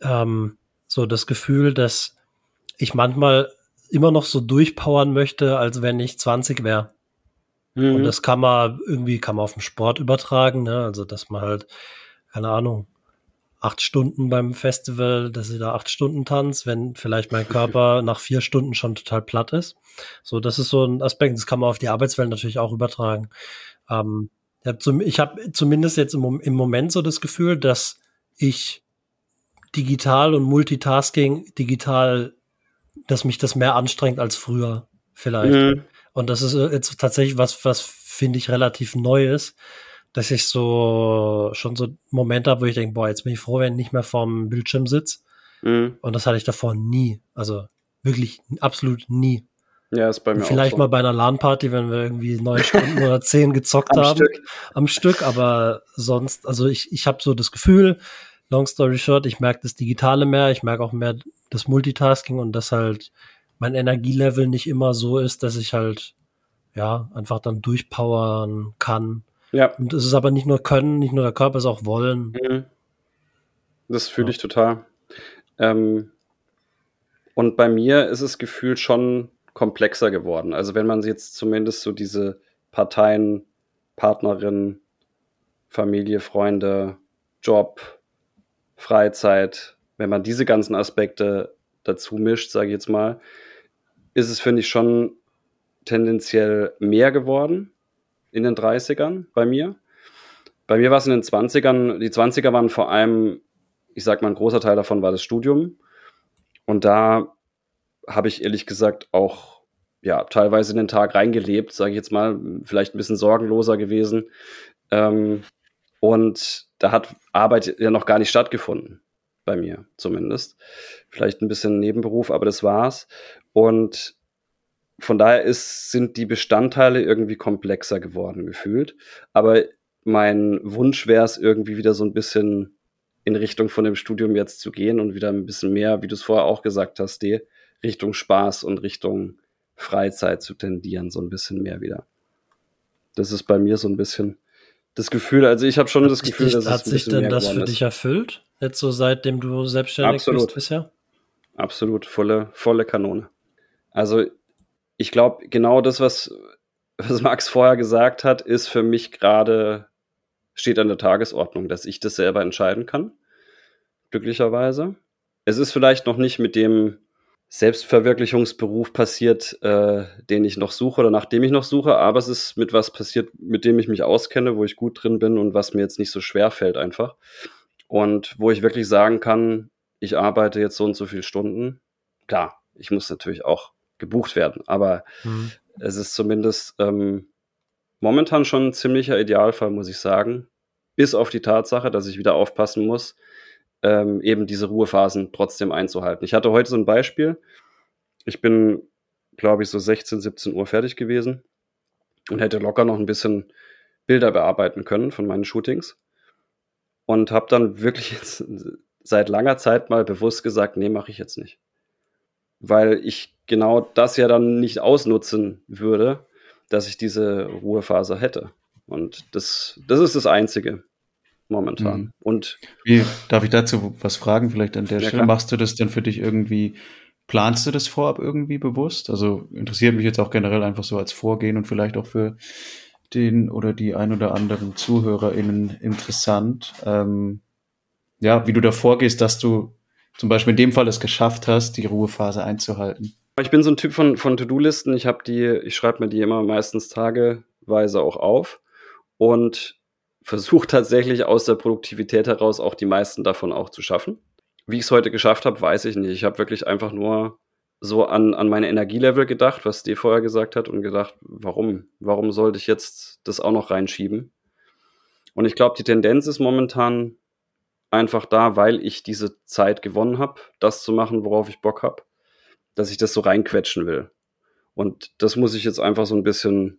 ähm, so das Gefühl, dass ich manchmal immer noch so durchpowern möchte, als wenn ich 20 wäre. Mhm. Und das kann man irgendwie, kann man auf den Sport übertragen, ne? Also, dass man halt, keine Ahnung, acht Stunden beim Festival, dass ich da acht Stunden tanze, wenn vielleicht mein Körper nach vier Stunden schon total platt ist. So, das ist so ein Aspekt, das kann man auf die Arbeitswelt natürlich auch übertragen. Ähm, ich habe hab zumindest jetzt im, im Moment so das Gefühl, dass ich digital und Multitasking digital, dass mich das mehr anstrengt als früher vielleicht. Mhm. Und das ist jetzt tatsächlich was, was finde ich relativ neu ist dass ich so schon so Momente habe, wo ich denke, boah, jetzt bin ich froh, wenn ich nicht mehr vorm Bildschirm sitze. Mhm. Und das hatte ich davor nie. Also wirklich absolut nie. Ja, ist bei mir Vielleicht auch so. mal bei einer LAN-Party, wenn wir irgendwie neun Stunden oder zehn gezockt am haben. Stück. Am Stück. Aber sonst, also ich, ich habe so das Gefühl, long story short, ich merke das Digitale mehr, ich merke auch mehr das Multitasking und dass halt mein Energielevel nicht immer so ist, dass ich halt ja einfach dann durchpowern kann ja. Und es ist aber nicht nur Können, nicht nur der Körper, es ist auch Wollen. Mhm. Das fühle ja. ich total. Ähm, und bei mir ist es gefühlt schon komplexer geworden. Also wenn man jetzt zumindest so diese Parteien, Partnerin, Familie, Freunde, Job, Freizeit, wenn man diese ganzen Aspekte dazu mischt, sage ich jetzt mal, ist es, finde ich, schon tendenziell mehr geworden in den 30ern bei mir. Bei mir war es in den 20ern, die 20er waren vor allem, ich sag mal, ein großer Teil davon war das Studium. Und da habe ich ehrlich gesagt auch ja, teilweise in den Tag reingelebt, sage ich jetzt mal, vielleicht ein bisschen sorgenloser gewesen. Ähm, und da hat Arbeit ja noch gar nicht stattgefunden, bei mir zumindest. Vielleicht ein bisschen Nebenberuf, aber das war's. Und von daher ist, sind die Bestandteile irgendwie komplexer geworden gefühlt. Aber mein Wunsch wäre es irgendwie wieder so ein bisschen in Richtung von dem Studium jetzt zu gehen und wieder ein bisschen mehr, wie du es vorher auch gesagt hast, die Richtung Spaß und Richtung Freizeit zu tendieren, so ein bisschen mehr wieder. Das ist bei mir so ein bisschen das Gefühl, also ich habe schon hat das Gefühl, dich, dass hat es sich denn das für ist. dich erfüllt, jetzt so seitdem du selbstständig Absolut. bist bisher? Absolut, volle, volle Kanone. Also ich glaube, genau das, was, was Max vorher gesagt hat, ist für mich gerade, steht an der Tagesordnung, dass ich das selber entscheiden kann. Glücklicherweise. Es ist vielleicht noch nicht mit dem Selbstverwirklichungsberuf passiert, äh, den ich noch suche oder nach dem ich noch suche, aber es ist mit was passiert, mit dem ich mich auskenne, wo ich gut drin bin und was mir jetzt nicht so schwer fällt einfach. Und wo ich wirklich sagen kann, ich arbeite jetzt so und so viele Stunden. Klar, ich muss natürlich auch gebucht werden. Aber mhm. es ist zumindest ähm, momentan schon ein ziemlicher Idealfall, muss ich sagen. Bis auf die Tatsache, dass ich wieder aufpassen muss, ähm, eben diese Ruhephasen trotzdem einzuhalten. Ich hatte heute so ein Beispiel. Ich bin, glaube ich, so 16, 17 Uhr fertig gewesen und hätte locker noch ein bisschen Bilder bearbeiten können von meinen Shootings. Und habe dann wirklich jetzt seit langer Zeit mal bewusst gesagt, nee, mache ich jetzt nicht weil ich genau das ja dann nicht ausnutzen würde, dass ich diese Ruhephase hätte. Und das, das ist das Einzige. momentan. Mhm. Und Wie, darf ich dazu was fragen? Vielleicht an der Ja, Stelle. klar. Machst du das denn für dich irgendwie, planst du das vorab irgendwie bewusst? Also interessiert mich jetzt auch generell einfach so als Vorgehen und vielleicht auch für den oder die ein oder anderen ZuhörerInnen interessant. Ähm, ja, wie du da vorgehst, dass du zum Beispiel in dem Fall es geschafft hast, die Ruhephase einzuhalten. Ich bin so ein Typ von, von To-Do-Listen. Ich habe die, ich schreibe mir die immer meistens tageweise auch auf und versuche tatsächlich aus der Produktivität heraus auch die meisten davon auch zu schaffen. Wie ich es heute geschafft habe, weiß ich nicht. Ich habe wirklich einfach nur so an, an meine Energielevel gedacht, was Steve vorher gesagt hat, und gedacht, warum? Warum sollte ich jetzt das auch noch reinschieben? Und ich glaube, die Tendenz ist momentan einfach da, weil ich diese Zeit gewonnen habe, das zu machen, worauf ich Bock habe dass ich das so reinquetschen will. Und das muss ich jetzt einfach so ein bisschen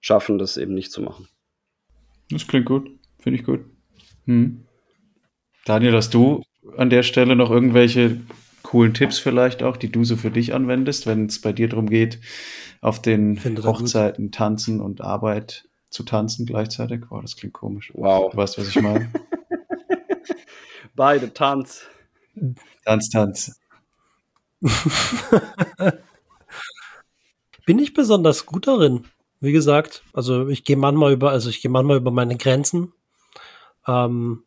schaffen, das eben nicht zu machen. Das klingt gut. Finde ich gut. Hm. Daniel, hast du an der Stelle noch irgendwelche coolen Tipps vielleicht auch, die du so für dich anwendest, wenn es bei dir darum geht, auf den gut. Hochzeiten tanzen und Arbeit zu tanzen gleichzeitig? Wow, das klingt komisch. Wow. Du weißt, was ich meine? Beide Tanz. Tanz, Tanz. Bin ich besonders gut darin. Wie gesagt, also ich gehe manchmal über, also ich gehe manchmal über meine Grenzen. Ähm,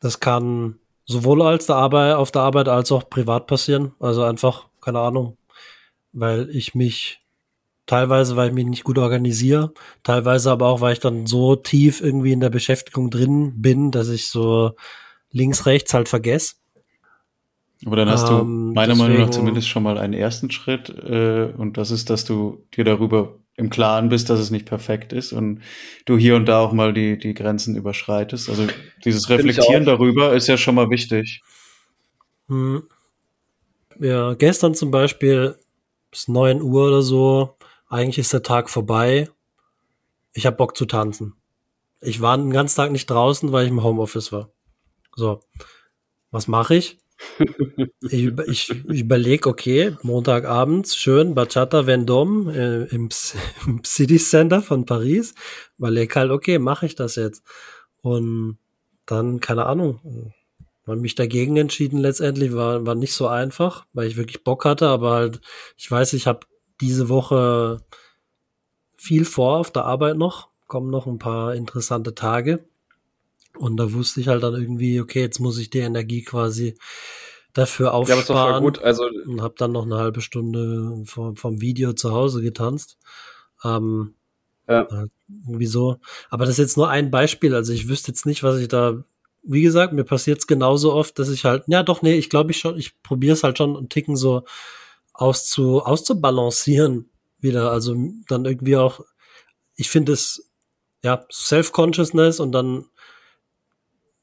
das kann sowohl als der Arbeit, auf der Arbeit als auch privat passieren. Also einfach, keine Ahnung, weil ich mich teilweise, weil ich mich nicht gut organisiere, teilweise aber auch, weil ich dann so tief irgendwie in der Beschäftigung drin bin, dass ich so links, rechts halt vergesse. Aber dann hast Ähm, du meiner Meinung nach deswegen- zumindest schon mal einen ersten Schritt äh, und das ist, dass du dir darüber im Klaren bist, dass es nicht perfekt ist und du hier und da auch mal die, die Grenzen überschreitest. Also dieses Reflektieren darüber ist ja schon mal wichtig. Hm. Ja, gestern zum Beispiel bis 9 Uhr oder so. Eigentlich ist der Tag vorbei. Ich habe Bock zu tanzen. Ich war den ganzen Tag nicht draußen, weil ich im Homeoffice war. So, was mache ich? ich, ich überlege, okay, Montagabends schön Bachata Vendôme äh, im, im City Center von Paris. Überleg halt, okay, mache ich das jetzt? Und dann, keine Ahnung, habe mich dagegen entschieden letztendlich, war, war nicht so einfach, weil ich wirklich Bock hatte, aber halt, ich weiß, ich habe diese Woche viel vor auf der Arbeit noch, kommen noch ein paar interessante Tage. Und da wusste ich halt dann irgendwie, okay, jetzt muss ich die Energie quasi dafür Ja, aber voll aufsparen. gut. Also, und habe dann noch eine halbe Stunde vom, vom Video zu Hause getanzt. Ähm, Ja. halt Irgendwie so. Aber das ist jetzt nur ein Beispiel. Also ich wüsste jetzt nicht, was ich da. Wie gesagt, mir passiert es genauso oft, dass ich halt, ja doch, nee, ich glaube ich schon, ich probiere es halt schon einen Ticken so auszu, auszubalancieren wieder. Also dann irgendwie auch, ich finde es, ja, Self-Consciousness und dann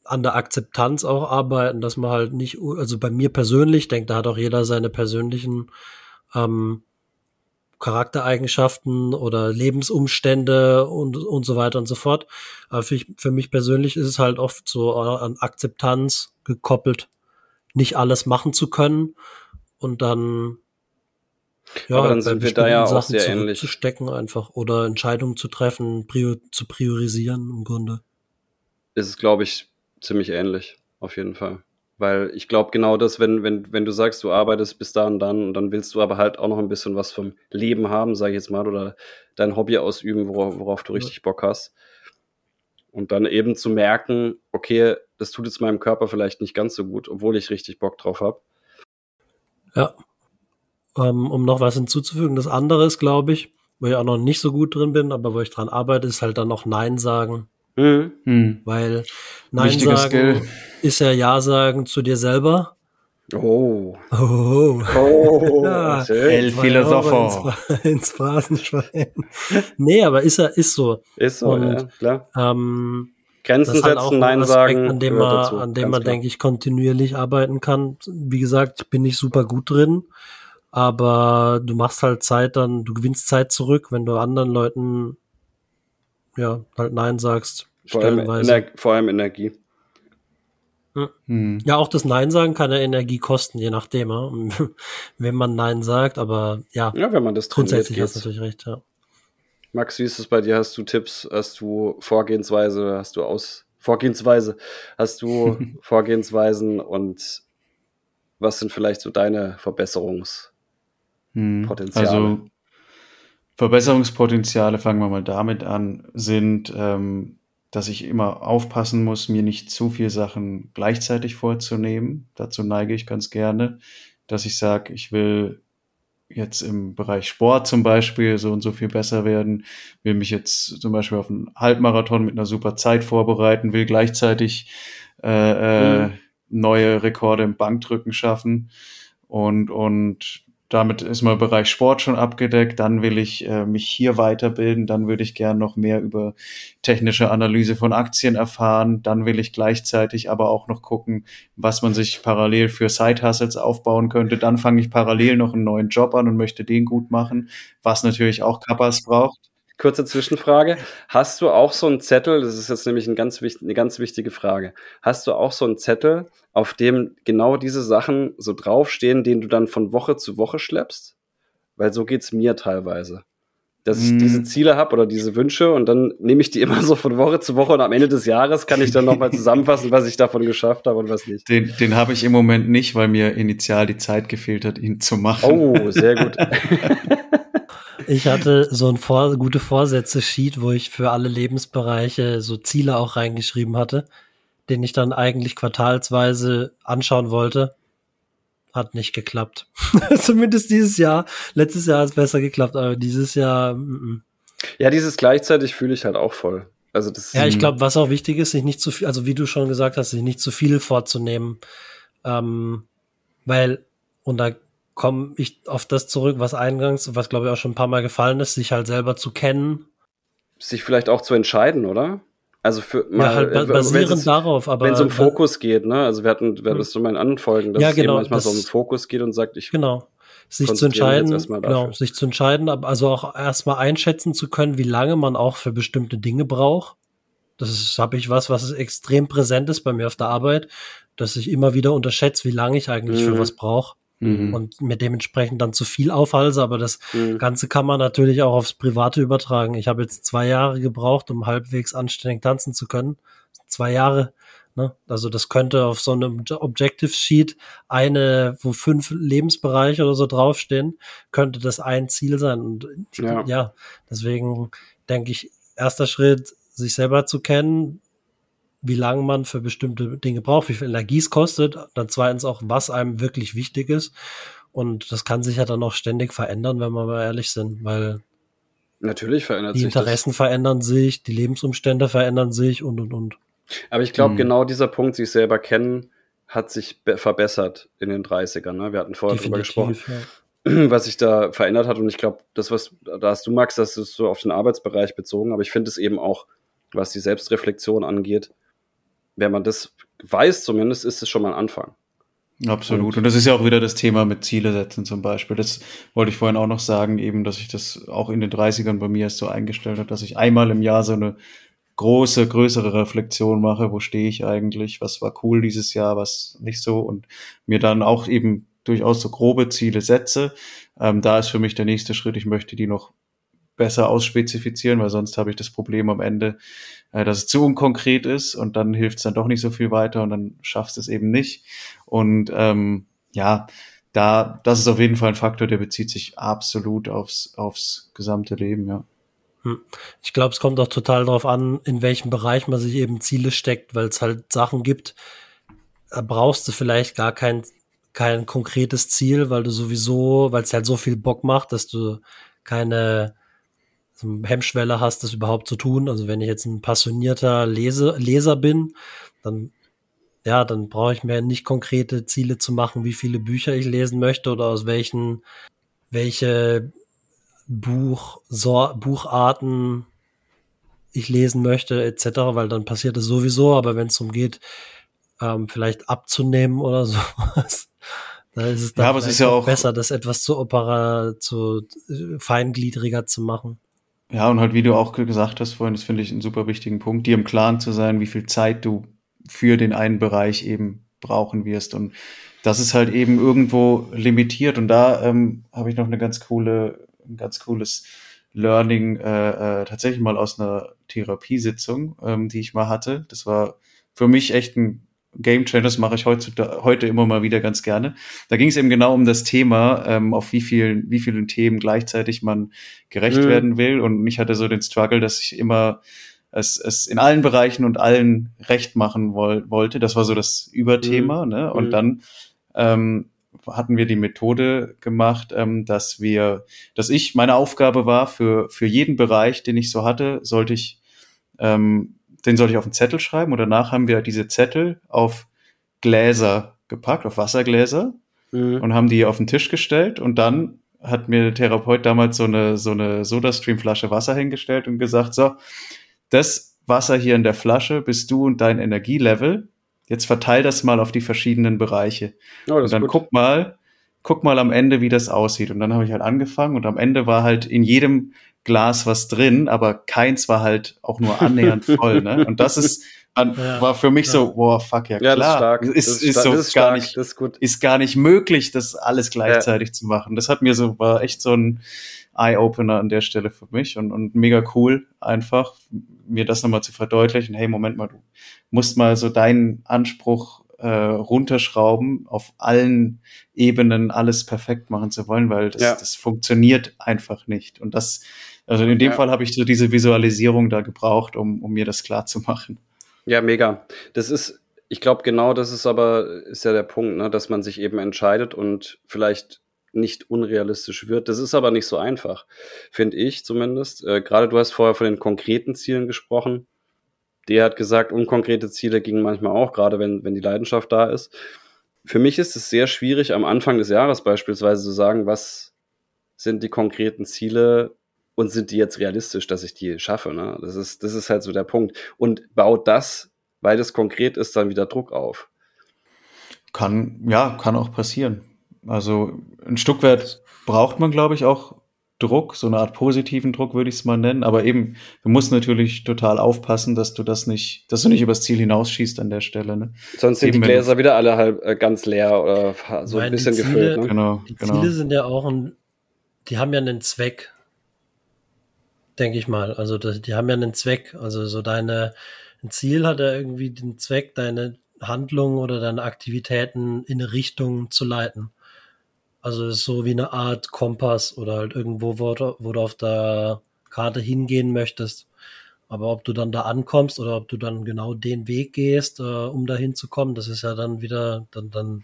an der Akzeptanz auch arbeiten, dass man halt nicht, also bei mir persönlich, denkt, da hat auch jeder seine persönlichen ähm, Charaktereigenschaften oder Lebensumstände und, und so weiter und so fort. Aber für, ich, für mich persönlich ist es halt oft so an Akzeptanz gekoppelt, nicht alles machen zu können und dann ja, Aber dann sind wir da ja auch Sachen sehr ähnlich. zurückzustecken einfach oder Entscheidungen zu treffen, prior, zu priorisieren im Grunde. ist es, glaube ich, ziemlich ähnlich, auf jeden Fall. Weil ich glaube genau das, wenn, wenn, wenn du sagst, du arbeitest bis da und dann und dann willst du aber halt auch noch ein bisschen was vom Leben haben, sage ich jetzt mal, oder dein Hobby ausüben, worauf, worauf du richtig Bock hast. Und dann eben zu merken, okay, das tut jetzt meinem Körper vielleicht nicht ganz so gut, obwohl ich richtig Bock drauf habe. Ja. Ähm, um noch was hinzuzufügen, das andere ist, glaube ich, wo ich auch noch nicht so gut drin bin, aber wo ich dran arbeite, ist halt dann noch Nein sagen. Mhm. Hm. Weil Nein Wichtiger sagen Skill. ist ja Ja sagen zu dir selber. Oh. Oh. Oh. Ja. El. Euro Ins, ins Phrasenschwein. nee, aber ist ja, ist so. Ist so, Und- ja, klar. Ähm, Grenzen halt auch setzen, ein Nein Aspekt, sagen. an dem man, dazu, an dem man klar. denke ich, kontinuierlich arbeiten kann. Wie gesagt, ich bin nicht super gut drin, aber du machst halt Zeit dann, du gewinnst Zeit zurück, wenn du anderen Leuten, ja, halt Nein sagst, Vor allem. Ener vor allem Energie. Hm. Ja, auch das Nein sagen kann ja Energie kosten, je nachdem, ja. wenn man Nein sagt, aber ja, Ja, wenn man das trainiert, grundsätzlich hast du natürlich recht, ja. Max, wie ist es bei dir? Hast du Tipps? Hast du Vorgehensweise? Hast du Vorgehensweise. Hast du Vorgehensweisen und was sind vielleicht so deine Verbesserungspotenziale? Hm, also Verbesserungspotenziale, fangen wir mal damit an, sind, ähm, dass ich immer aufpassen muss, mir nicht zu viel Sachen gleichzeitig vorzunehmen. Dazu neige ich ganz gerne, dass ich sage, ich will jetzt im Bereich Sport zum Beispiel so und so viel besser werden, will mich jetzt zum Beispiel auf einen Halbmarathon mit einer super Zeit vorbereiten, will gleichzeitig äh, mhm. neue Rekorde im Bankdrücken schaffen und, und damit ist mein Bereich Sport schon abgedeckt. Dann will ich äh, mich hier weiterbilden. Dann würde ich gern noch mehr über technische Analyse von Aktien erfahren. Dann will ich gleichzeitig aber auch noch gucken, was man sich parallel für Side-Hustles aufbauen könnte. Dann fange ich parallel noch einen neuen Job an und möchte den gut machen, was natürlich auch Kappas braucht. Kurze Zwischenfrage. Hast du auch so einen Zettel, das ist jetzt nämlich ein ganz, eine ganz wichtige Frage, hast du auch so einen Zettel, auf dem genau diese Sachen so draufstehen, den du dann von Woche zu Woche schleppst? Weil so geht's mir teilweise. Dass ich mm. diese Ziele habe oder diese Wünsche und dann nehme ich die immer so von Woche zu Woche und am Ende des Jahres kann ich dann nochmal zusammenfassen, was ich davon geschafft habe und was nicht. Den, den habe ich im Moment nicht, weil mir initial die Zeit gefehlt hat, ihn zu machen. Oh, sehr gut. Ich hatte so ein Vor gute Vorsätze-Sheet, wo ich für alle Lebensbereiche so Ziele auch reingeschrieben hatte, den ich dann eigentlich quartalsweise anschauen wollte. Hat nicht geklappt. Zumindest dieses Jahr. Letztes Jahr hat es besser geklappt, aber dieses Jahr. M -m. Ja, dieses gleichzeitig fühle ich halt auch voll. Also das ja, ich glaube, was auch wichtig ist, sich nicht zu viel, also wie du schon gesagt hast, sich nicht zu viel vorzunehmen. Ähm, weil, und da komme ich auf das zurück, was eingangs, was glaube ich auch schon ein paar Mal gefallen ist, sich halt selber zu kennen. Sich vielleicht auch zu entscheiden, oder? Also für mal, ja, halt äh, basierend darauf, aber wenn es um Fokus geht, ne? Also wir hatten, wir hatten das so mal in anderen Folgen, dass ja, genau, es manchmal so um Fokus geht und sagt, ich genau sich zu entscheiden, genau, sich zu entscheiden, also auch erstmal einschätzen zu können, wie lange man auch für bestimmte Dinge braucht. Das habe ich was, was extrem präsent ist bei mir auf der Arbeit, dass ich immer wieder unterschätze, wie lange ich eigentlich mhm. für was brauche mhm. und mir dementsprechend dann zu viel aufhalse. Aber das mhm. Ganze kann man natürlich auch aufs Private übertragen. Ich habe jetzt zwei Jahre gebraucht, um halbwegs anständig tanzen zu können. Zwei Jahre. Ne? Also das könnte auf so einem Objective Sheet eine, wo fünf Lebensbereiche oder so draufstehen, könnte das ein Ziel sein. Und ja, ja deswegen denke ich, erster Schritt, sich selber zu kennen, wie lange man für bestimmte Dinge braucht, wie viel Energie es kostet, dann zweitens auch, was einem wirklich wichtig ist. Und das kann sich ja dann auch ständig verändern, wenn wir mal ehrlich sind, weil natürlich verändert die sich Interessen das. verändern sich, die Lebensumstände verändern sich und und und. Aber ich glaube, hm. genau dieser Punkt, sich selber kennen, hat sich verbessert in den 30ern. Ne? Wir hatten vorher darüber gesprochen, ja. was sich da verändert hat. Und ich glaube, das, was da hast du, Max, das ist so auf den Arbeitsbereich bezogen, aber ich finde es eben auch, was die Selbstreflexion angeht, wenn man das weiß zumindest, ist es schon mal ein Anfang. Absolut. Und das ist ja auch wieder das Thema mit Ziele setzen zum Beispiel. Das wollte ich vorhin auch noch sagen, eben, dass ich das auch in den 30ern bei mir erst so eingestellt habe, dass ich einmal im Jahr so eine große, größere Reflexion mache, wo stehe ich eigentlich, was war cool dieses Jahr, was nicht so und mir dann auch eben durchaus so grobe Ziele setze. Ähm, da ist für mich der nächste Schritt, ich möchte die noch besser ausspezifizieren, weil sonst habe ich das Problem am Ende, äh, dass es zu unkonkret ist und dann hilft es dann doch nicht so viel weiter und dann schaffst es eben nicht. Und ähm, ja, da, das ist auf jeden Fall ein Faktor, der bezieht sich absolut aufs, aufs gesamte Leben, ja. Hm. Ich glaube, es kommt auch total darauf an, in welchem Bereich man sich eben Ziele steckt, weil es halt Sachen gibt, da brauchst du vielleicht gar kein, kein konkretes Ziel, weil du sowieso, weil es halt so viel Bock macht, dass du keine, so Hemmschwelle hast, das überhaupt zu tun. Also wenn ich jetzt ein passionierter Lese, Leser bin, dann ja, dann brauche ich mir nicht konkrete Ziele zu machen, wie viele Bücher ich lesen möchte oder aus welchen, welche Buch, so, Bucharten ich lesen möchte, etc., weil dann passiert es sowieso, aber wenn es darum geht, ähm, vielleicht abzunehmen oder sowas, da ist es dann ja, aber es ist ja auch besser, das etwas zu opera, zu äh, feingliedriger zu machen. Ja, und halt, wie du auch gesagt hast vorhin, das finde ich einen super wichtigen Punkt, dir im Klaren zu sein, wie viel Zeit du für den einen Bereich eben brauchen wirst. Und das ist halt eben irgendwo limitiert. Und da ähm, habe ich noch eine ganz coole, ein ganz cooles Learning äh, äh, tatsächlich mal aus einer Therapiesitzung, ähm, die ich mal hatte. Das war für mich echt ein Game Changer, das mache ich heute, heute immer mal wieder ganz gerne. Da ging es eben genau um das Thema, ähm, auf wie vielen, wie vielen Themen gleichzeitig man gerecht mhm. werden will. Und ich hatte so den Struggle, dass ich immer es, es in allen Bereichen und allen recht machen woll, wollte. Das war so das Überthema. Mhm. Ne? Und mhm. dann ähm, hatten wir die Methode gemacht, ähm, dass wir, dass ich, meine Aufgabe war, für, für jeden Bereich, den ich so hatte, sollte ich, ähm, den sollte ich auf einen Zettel schreiben und danach haben wir diese Zettel auf Gläser gepackt, auf Wassergläser mhm. und haben die auf den Tisch gestellt und dann hat mir der Therapeut damals so eine, so eine Soda-Stream-Flasche Wasser hingestellt und gesagt, so, das Wasser hier in der Flasche bist du und dein Energielevel Jetzt verteil das mal auf die verschiedenen Bereiche. Oh, und dann guck mal, guck mal am Ende, wie das aussieht. Und dann habe ich halt angefangen und am Ende war halt in jedem Glas was drin, aber keins war halt auch nur annähernd voll. Ne? Und das ist ja, war für mich ja. so, boah, fuck, ja klar. Das ist, stark. ist, so ist gar nicht, ist, gar nicht möglich, das alles gleichzeitig ja. zu machen. Das hat mir so, war echt so ein Eye-Opener an der Stelle für mich und, und mega cool einfach, mir das nochmal zu verdeutlichen. Hey, Moment mal, du musst mal so deinen Anspruch äh, runterschrauben, auf allen Ebenen alles perfekt machen zu wollen, weil das, ja. das funktioniert einfach nicht. Und das, also in dem ja. Fall habe ich so diese Visualisierung da gebraucht, um, um mir das klar zu machen. Ja, mega. Das ist, ich glaube, genau das ist aber, ist ja der Punkt, ne, dass man sich eben entscheidet und vielleicht nicht unrealistisch wird. Das ist aber nicht so einfach, finde ich zumindest. Äh, Gerade du hast vorher von den konkreten Zielen gesprochen. Der hat gesagt, unkonkrete Ziele gingen manchmal auch, gerade wenn, wenn die Leidenschaft da ist. Für mich ist es sehr schwierig, am Anfang des Jahres beispielsweise zu sagen, was sind die konkreten Ziele und sind die jetzt realistisch, dass ich die schaffe. Ne? Das, ist, das ist halt so der Punkt. Und baut das, weil das konkret ist, dann wieder Druck auf. Kann, ja, kann auch passieren. Also ein Stück weit braucht man, glaube ich, auch Druck, so eine Art positiven Druck würde ich es mal nennen. Aber eben, du musst natürlich total aufpassen, dass du das nicht, dass du nicht übers Ziel hinausschießt an der Stelle. Ne? Sonst sind eben, die Gläser wieder alle halb äh, ganz leer oder so ein bisschen Ziele, gefüllt. Ne? Genau, die genau. Ziele sind ja auch ein, die haben ja einen Zweck, denke ich mal. Also das, die haben ja einen Zweck. Also so deine, ein Ziel hat ja irgendwie den Zweck, deine Handlungen oder deine Aktivitäten in eine Richtung zu leiten. Also so wie eine Art Kompass oder halt irgendwo, wo du, wo du auf der Karte hingehen möchtest. Aber ob du dann da ankommst oder ob du dann genau den Weg gehst, äh, um da hinzukommen, das ist ja dann wieder dann, dann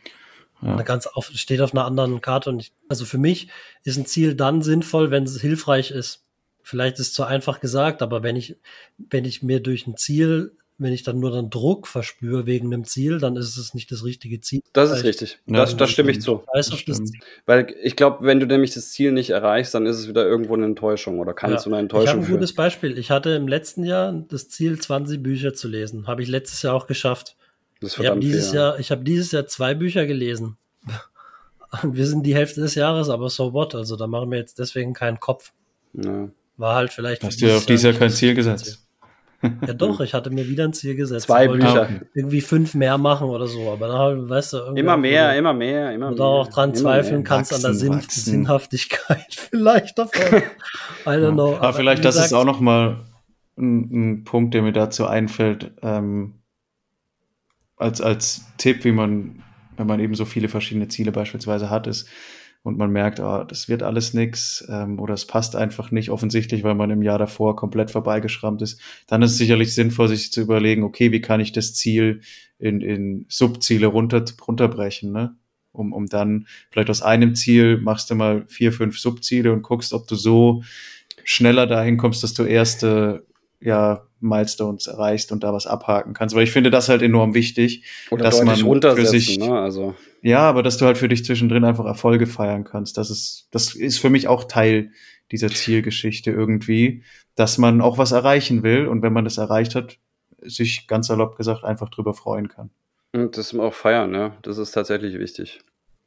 ja. eine ganz auf, steht auf einer anderen Karte. Und ich, also für mich ist ein Ziel dann sinnvoll, wenn es hilfreich ist. Vielleicht ist es zu einfach gesagt, aber wenn ich, wenn ich mir durch ein Ziel wenn ich dann nur dann Druck verspüre wegen einem Ziel, dann ist es nicht das richtige Ziel. Das ist richtig. Das, das stimme ich zu. Weiß, Weil ich glaube, wenn du nämlich das Ziel nicht erreichst, dann ist es wieder irgendwo eine Enttäuschung oder kannst ja. du eine Enttäuschung Ich habe ein führen. gutes Beispiel. Ich hatte im letzten Jahr das Ziel, 20 Bücher zu lesen. Habe ich letztes Jahr auch geschafft. Das ich habe dieses, ja. Jahr, hab dieses Jahr zwei Bücher gelesen. wir sind die Hälfte des Jahres, aber so what? Also da machen wir jetzt deswegen keinen Kopf. Ja. War halt vielleicht. Hast du auf dieses Jahr kein Ziel gesetzt? Ja doch, ich hatte mir wieder ein Ziel gesetzt. Zwei Bücher. Irgendwie fünf mehr machen oder so, aber dann weißt du immer mehr, immer mehr, immer mehr. Da auch dran zweifeln kannst wachsen, an der Sinn wachsen. Sinnhaftigkeit vielleicht davon. I don't know. Aber, aber vielleicht das ist auch noch mal ein, ein, Punkt, der mir dazu einfällt, ähm, als als Tipp, wie man, wenn man eben so viele verschiedene Ziele beispielsweise hat, ist und man merkt, oh, das wird alles nix ähm, oder es passt einfach nicht offensichtlich, weil man im Jahr davor komplett vorbeigeschrammt ist, dann ist es sicherlich sinnvoll, sich zu überlegen, okay, wie kann ich das Ziel in, in Subziele runter, runterbrechen, ne? Um, um dann vielleicht aus einem Ziel machst du mal vier, fünf Subziele und guckst, ob du so schneller dahin kommst, dass du erste ja, Milestones erreichst und da was abhaken kannst. Weil ich finde das halt enorm wichtig, Oder dass man für sich, ne? also. ja, aber dass du halt für dich zwischendrin einfach Erfolge feiern kannst. Das ist, das ist für mich auch Teil dieser Zielgeschichte irgendwie, dass man auch was erreichen will und wenn man das erreicht hat, sich ganz salopp gesagt einfach drüber freuen kann. Und das auch feiern, ja. Das ist tatsächlich wichtig.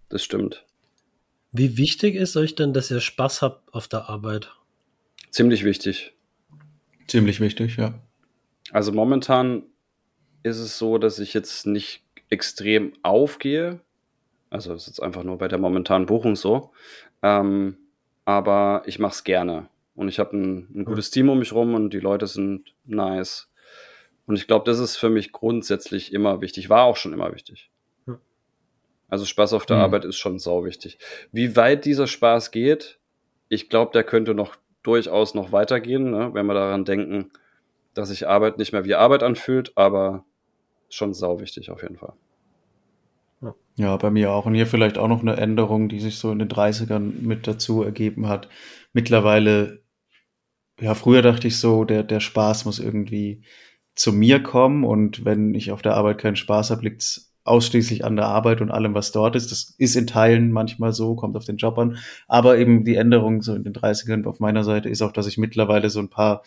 Das stimmt. Wie wichtig ist euch denn, dass ihr Spaß habt auf der Arbeit? Ziemlich wichtig. Ziemlich wichtig, ja. Also momentan ist es so, dass ich jetzt nicht extrem aufgehe. Also es ist jetzt einfach nur bei der momentanen Buchung so. Ähm, aber ich mache es gerne. und ich habe ein, ein gutes Team um mich rum und die Leute sind nice. Und ich glaube, das ist für mich grundsätzlich immer wichtig, war auch schon immer wichtig. Also Spaß auf der Mhm. Arbeit ist schon sau wichtig. Wie weit dieser Spaß geht, ich glaube, der könnte noch durchaus noch weitergehen, ne? wenn wir daran denken, dass sich Arbeit nicht mehr wie Arbeit anfühlt, aber schon sau wichtig auf jeden Fall. Ja, bei mir auch. Und hier vielleicht auch noch eine Änderung, die sich so in den 30ern mit dazu ergeben hat. Mittlerweile, ja, früher dachte ich so, der, der Spaß muss irgendwie zu mir kommen und wenn ich auf der Arbeit keinen Spaß habe, liegt's ausschließlich an der Arbeit und allem, was dort ist. Das ist in Teilen manchmal so, kommt auf den Job an. Aber eben die Änderung so in den 30ern auf meiner Seite ist auch, dass ich mittlerweile so ein paar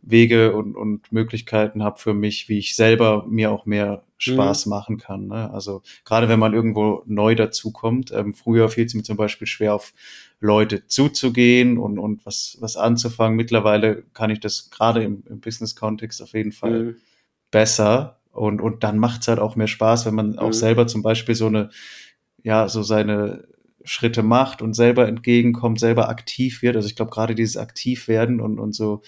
Wege und, und Möglichkeiten habe für mich, wie ich selber mir auch mehr Spaß machen kann. Ne? Also gerade wenn man irgendwo neu dazukommt, ähm, früher fiel es mir zum Beispiel schwer, auf Leute zuzugehen und, und was, was anzufangen. Mittlerweile kann ich das gerade im, im Business-Kontext auf jeden Fall Mhm. besser und, und dann macht's halt auch mehr Spaß, wenn man auch Mhm. selber zum Beispiel so eine, ja, so seine Schritte macht und selber entgegenkommt, selber aktiv wird. Also ich glaube, gerade dieses Aktivwerden und, und so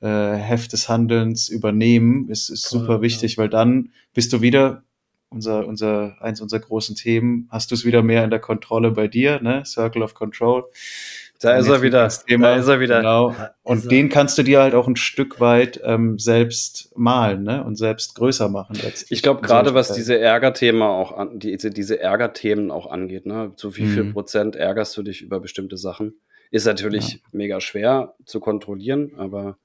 äh, Heft des Handelns übernehmen ist, ist Voll, super wichtig, weil dann bist du wieder unser, unser, eins unserer großen Themen, hast du es wieder mehr in der Kontrolle bei dir, ne? Circle of Control. Da ist er wieder. Thema. Da ist er wieder. Genau. Und er. den kannst du dir halt auch ein Stück weit ähm, selbst malen, ne? Und selbst größer machen. Ich glaube, gerade was diese Ärgerthemen auch an, die, diese Ärgerthemen auch angeht, ne? Zu wie viel Mhm. Prozent ärgerst du dich über bestimmte Sachen? Ist natürlich mega schwer zu kontrollieren, aber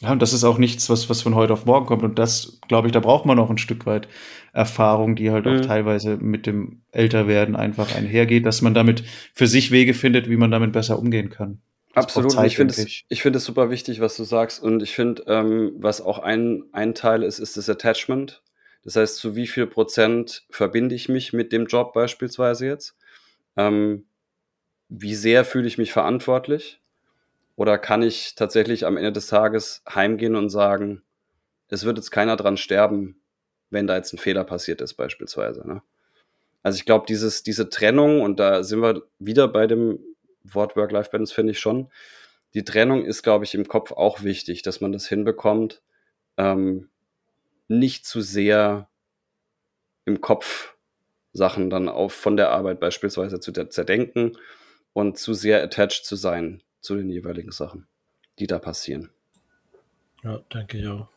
Ja, und das ist auch nichts, was, was von heute auf morgen kommt. Und das, glaube ich, da braucht man auch ein Stück weit Erfahrung, die halt Mhm. auch teilweise mit dem Älterwerden einfach einhergeht, dass man damit für sich Wege findet, wie man damit besser umgehen kann. Das Absolut. Zeit, ich finde es, ich finde es super wichtig, was du sagst. Und ich finde, ähm, was auch ein, ein Teil ist, ist das Attachment. Das heißt, zu wie viel Prozent verbinde ich mich mit dem Job beispielsweise jetzt? Ähm, wie sehr fühle ich mich verantwortlich? Oder kann ich tatsächlich am Ende des Tages heimgehen und sagen, es wird jetzt keiner dran sterben, wenn da jetzt ein Fehler passiert ist, beispielsweise. Ne? Also ich glaube, dieses, diese Trennung, und da sind wir wieder bei dem Wort Work-Life-Balance, finde ich schon. Die Trennung ist, glaube ich, im Kopf auch wichtig, dass man das hinbekommt, ähm, nicht zu sehr im Kopf Sachen dann auf von der Arbeit beispielsweise zu zerdenken und zu sehr attached zu sein zu den jeweiligen Sachen, die da passieren. Ja, denke ich auch.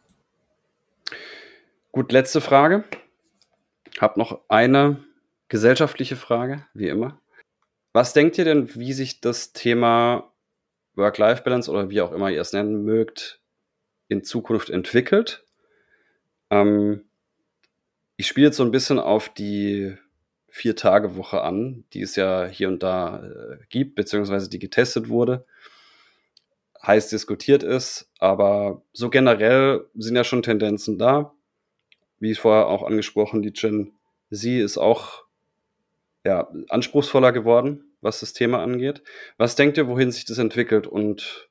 Gut, letzte Frage. Hab noch eine gesellschaftliche Frage, wie immer. Was denkt ihr denn, wie sich das Thema Work-Life-Balance oder wie auch immer ihr es nennen mögt, in Zukunft entwickelt? Ähm, ich spiele jetzt so ein bisschen auf die Vier-Tage-Woche an, die es ja hier und da äh, gibt, beziehungsweise die getestet wurde, heiß diskutiert ist, aber so generell sind ja schon Tendenzen da. Wie vorher auch angesprochen, die Gen Z ist auch ja, anspruchsvoller geworden, was das Thema angeht. Was denkt ihr, wohin sich das entwickelt und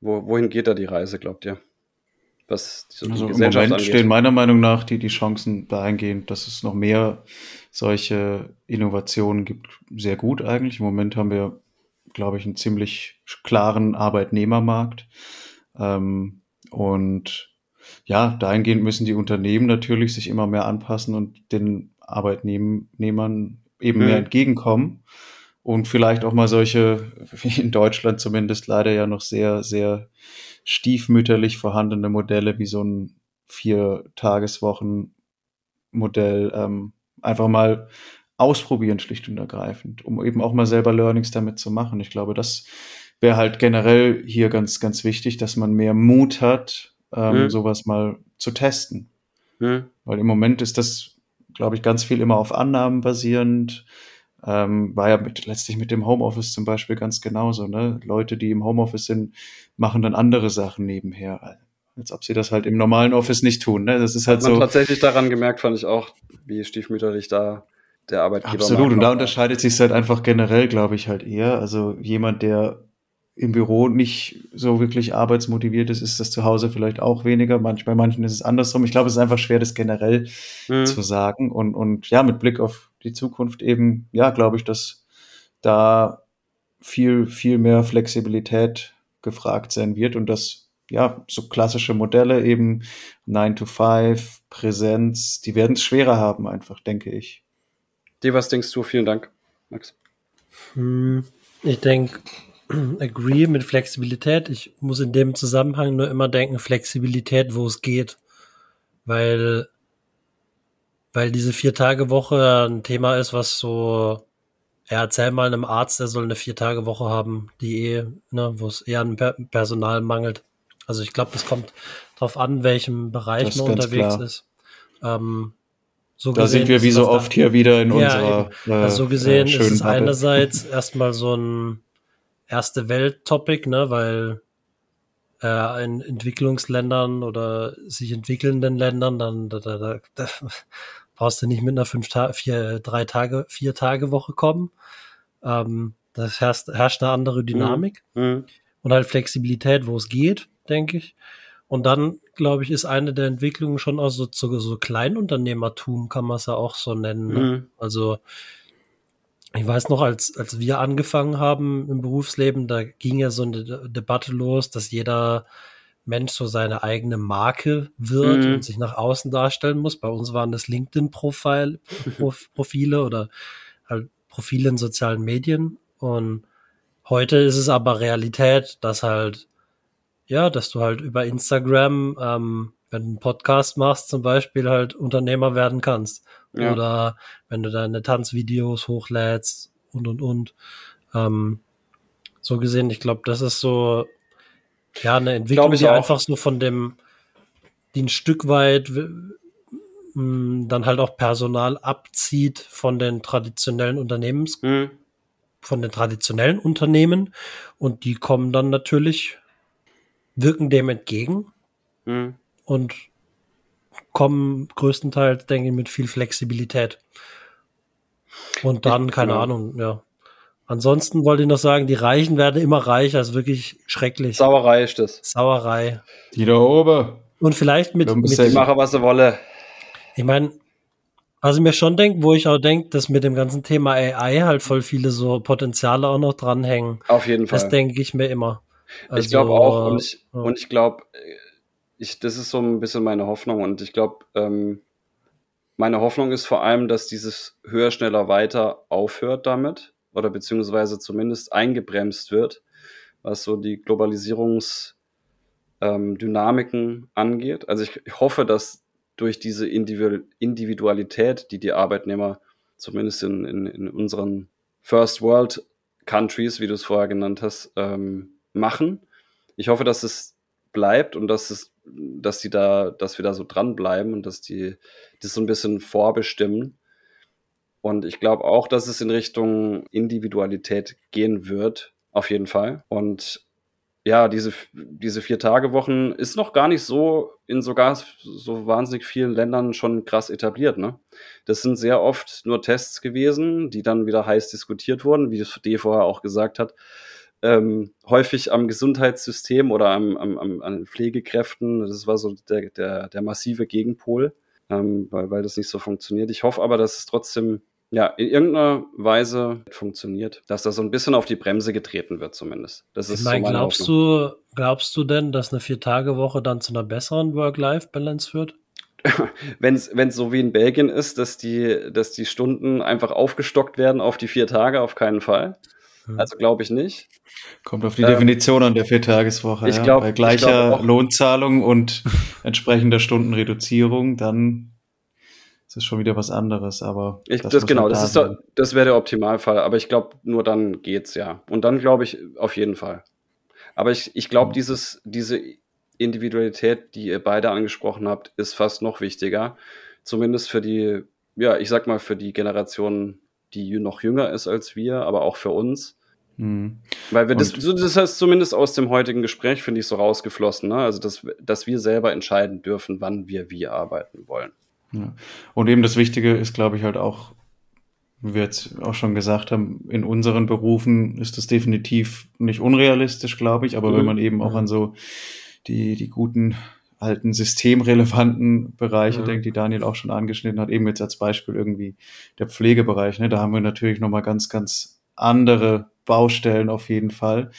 wo, wohin geht da die Reise, glaubt ihr? Was so Also im Moment angeht. stehen meiner Meinung nach die, die Chancen dahingehend, dass es noch mehr solche Innovationen gibt, sehr gut eigentlich. Im Moment haben wir, glaube ich, einen ziemlich klaren Arbeitnehmermarkt. Ähm, und ja, dahingehend müssen die Unternehmen natürlich sich immer mehr anpassen und den Arbeitnehmern eben Mhm. mehr entgegenkommen. Und vielleicht auch mal solche, wie in Deutschland zumindest leider ja noch sehr, sehr stiefmütterlich vorhandene Modelle wie so ein Vier-Tageswochen-Modell ähm, einfach mal ausprobieren, schlicht und ergreifend, um eben auch mal selber Learnings damit zu machen. Ich glaube, das wäre halt generell hier ganz, ganz wichtig, dass man mehr Mut hat, ähm, Mhm. sowas mal zu testen. Hm? Weil im Moment ist das, glaube ich, ganz viel immer auf Annahmen basierend. Ähm, war ja mit, letztlich mit dem Homeoffice zum Beispiel ganz genauso. Ne? Leute, die im Homeoffice sind, machen dann andere Sachen nebenher. Als ob sie das halt im normalen Office nicht tun. Ne? Das ist halt Hat man so. tatsächlich daran gemerkt, fand ich auch, wie stiefmütterlich da der Arbeitgeber Absolut. Und da unterscheidet sich halt einfach generell, glaube ich, halt eher. Also jemand, der im Büro nicht so wirklich arbeitsmotiviert ist, ist das zu Hause vielleicht auch weniger. Manch, bei manchen ist es andersrum. Ich glaube, es ist einfach schwer, das generell Hm. zu sagen. Und, und ja, mit Blick auf die Zukunft eben, ja, glaube ich, dass da viel, viel mehr Flexibilität gefragt sein wird und dass ja, so klassische Modelle eben 9 to 5, Präsenz, die werden es schwerer haben, einfach, denke ich. Dir, was denkst du? Vielen Dank, Max. Hm, ich denke, agree mit Flexibilität. Ich muss in dem Zusammenhang nur immer denken, Flexibilität, wo es geht. Weil, weil diese Vier-Tage-Woche ein Thema ist, was so, ja, erzähl mal einem Arzt, der soll eine Vier-Tage-Woche haben, die eh, ne, wo es eher an Personal mangelt. Also ich glaube, das kommt darauf an, welchem Bereich man unterwegs klar. ist. Ähm, so da sind wir wie so oft hier wieder in ja, unserer. Äh, also so gesehen äh, ist es Bubble. einerseits erstmal so ein erste Welt-Topic, ne, weil äh, in Entwicklungsländern oder sich entwickelnden Ländern, dann da, da, da, da brauchst du nicht mit einer fünf Ta vier, drei Tage, vier Tage Woche kommen. Ähm, das herrscht, herrscht eine andere Dynamik mhm. mhm. und halt Flexibilität, wo es geht denke ich. Und dann, glaube ich, ist eine der Entwicklungen schon auch so, so, so Kleinunternehmertum, kann man es ja auch so nennen. Ne? Mhm. Also, ich weiß noch, als, als wir angefangen haben im Berufsleben, da ging ja so eine De Debatte los, dass jeder Mensch so seine eigene Marke wird mhm. und sich nach außen darstellen muss. Bei uns waren das LinkedIn-Profile oder halt Profile in sozialen Medien. Und heute ist es aber Realität, dass halt ja, dass du halt über Instagram, ähm, wenn du einen Podcast machst, zum Beispiel halt Unternehmer werden kannst. Ja. Oder wenn du deine Tanzvideos hochlädst und und und. Ähm, so gesehen, ich glaube, das ist so ja eine Entwicklung, die auch. einfach so von dem, die ein Stück weit dann halt auch Personal abzieht von den traditionellen Unternehmens, mhm. von den traditionellen Unternehmen und die kommen dann natürlich wirken dem entgegen mhm. und kommen größtenteils, denke ich, mit viel Flexibilität. Und dann, ich, keine ja. Ahnung, ja. Ansonsten wollte ich noch sagen, die Reichen werden immer reicher, ist wirklich schrecklich. Sauerei ist das. Sauerei. Die da oben. Und vielleicht mit. mit ich mache, was sie wolle. Ich meine, was ich mir schon denke, wo ich auch denke, dass mit dem ganzen Thema AI halt voll viele so Potenziale auch noch dranhängen. Auf jeden Fall. Das denke ich mir immer. Also, ich glaube auch und ich, ja. und ich glaube, ich, das ist so ein bisschen meine Hoffnung und ich glaube, ähm, meine Hoffnung ist vor allem, dass dieses höher, schneller, weiter aufhört damit oder beziehungsweise zumindest eingebremst wird, was so die Globalisierungsdynamiken ähm, angeht. Also ich, ich hoffe, dass durch diese Individualität, die die Arbeitnehmer zumindest in, in, in unseren First World Countries, wie du es vorher genannt hast, ähm, machen. Ich hoffe, dass es bleibt und dass es, dass die da, dass wir da so dranbleiben und dass die das so ein bisschen vorbestimmen. Und ich glaube auch, dass es in Richtung Individualität gehen wird, auf jeden Fall. Und ja, diese, diese Vier-Tage-Wochen ist noch gar nicht so in sogar so wahnsinnig vielen Ländern schon krass etabliert. Ne? Das sind sehr oft nur Tests gewesen, die dann wieder heiß diskutiert wurden, wie das D vorher auch gesagt hat ähm, häufig am Gesundheitssystem oder am, am, am, an Pflegekräften. Das war so der, der, der massive Gegenpol, ähm, weil, weil das nicht so funktioniert. Ich hoffe aber, dass es trotzdem ja, in irgendeiner Weise funktioniert, dass da so ein bisschen auf die Bremse getreten wird, zumindest. Das ist ich meine, so glaubst du, glaubst du denn, dass eine Vier-Tage-Woche dann zu einer besseren Work-Life-Balance führt? wenn es so wie in Belgien ist, dass die, dass die Stunden einfach aufgestockt werden auf die vier Tage, auf keinen Fall. Also glaube ich nicht. Kommt auf die ähm, Definition an der Viertageswoche. Ich glaub, Bei gleicher glaub Lohnzahlung und entsprechender Stundenreduzierung, dann ist es schon wieder was anderes. Aber ich, das, das genau, das, da das wäre der Optimalfall. Aber ich glaube, nur dann geht's ja. Und dann glaube ich auf jeden Fall. Aber ich, ich glaube, mhm. dieses, diese Individualität, die ihr beide angesprochen habt, ist fast noch wichtiger. Zumindest für die, ja, ich sag mal, für die Generation, die noch jünger ist als wir, aber auch für uns Mhm. Weil wir das, das heißt zumindest aus dem heutigen Gespräch, finde ich, so rausgeflossen, ne? Also, dass, dass wir selber entscheiden dürfen, wann wir wie arbeiten wollen. Ja. Und eben das Wichtige ist, glaube ich, halt auch, wie wir jetzt auch schon gesagt haben, in unseren Berufen ist das definitiv nicht unrealistisch, glaube ich, aber mhm. wenn man eben auch an so die, die guten alten systemrelevanten Bereiche, ja. denkt, die Daniel auch schon angeschnitten hat, eben jetzt als Beispiel irgendwie der Pflegebereich, ne, da haben wir natürlich nochmal ganz, ganz andere Baustellen auf jeden Fall.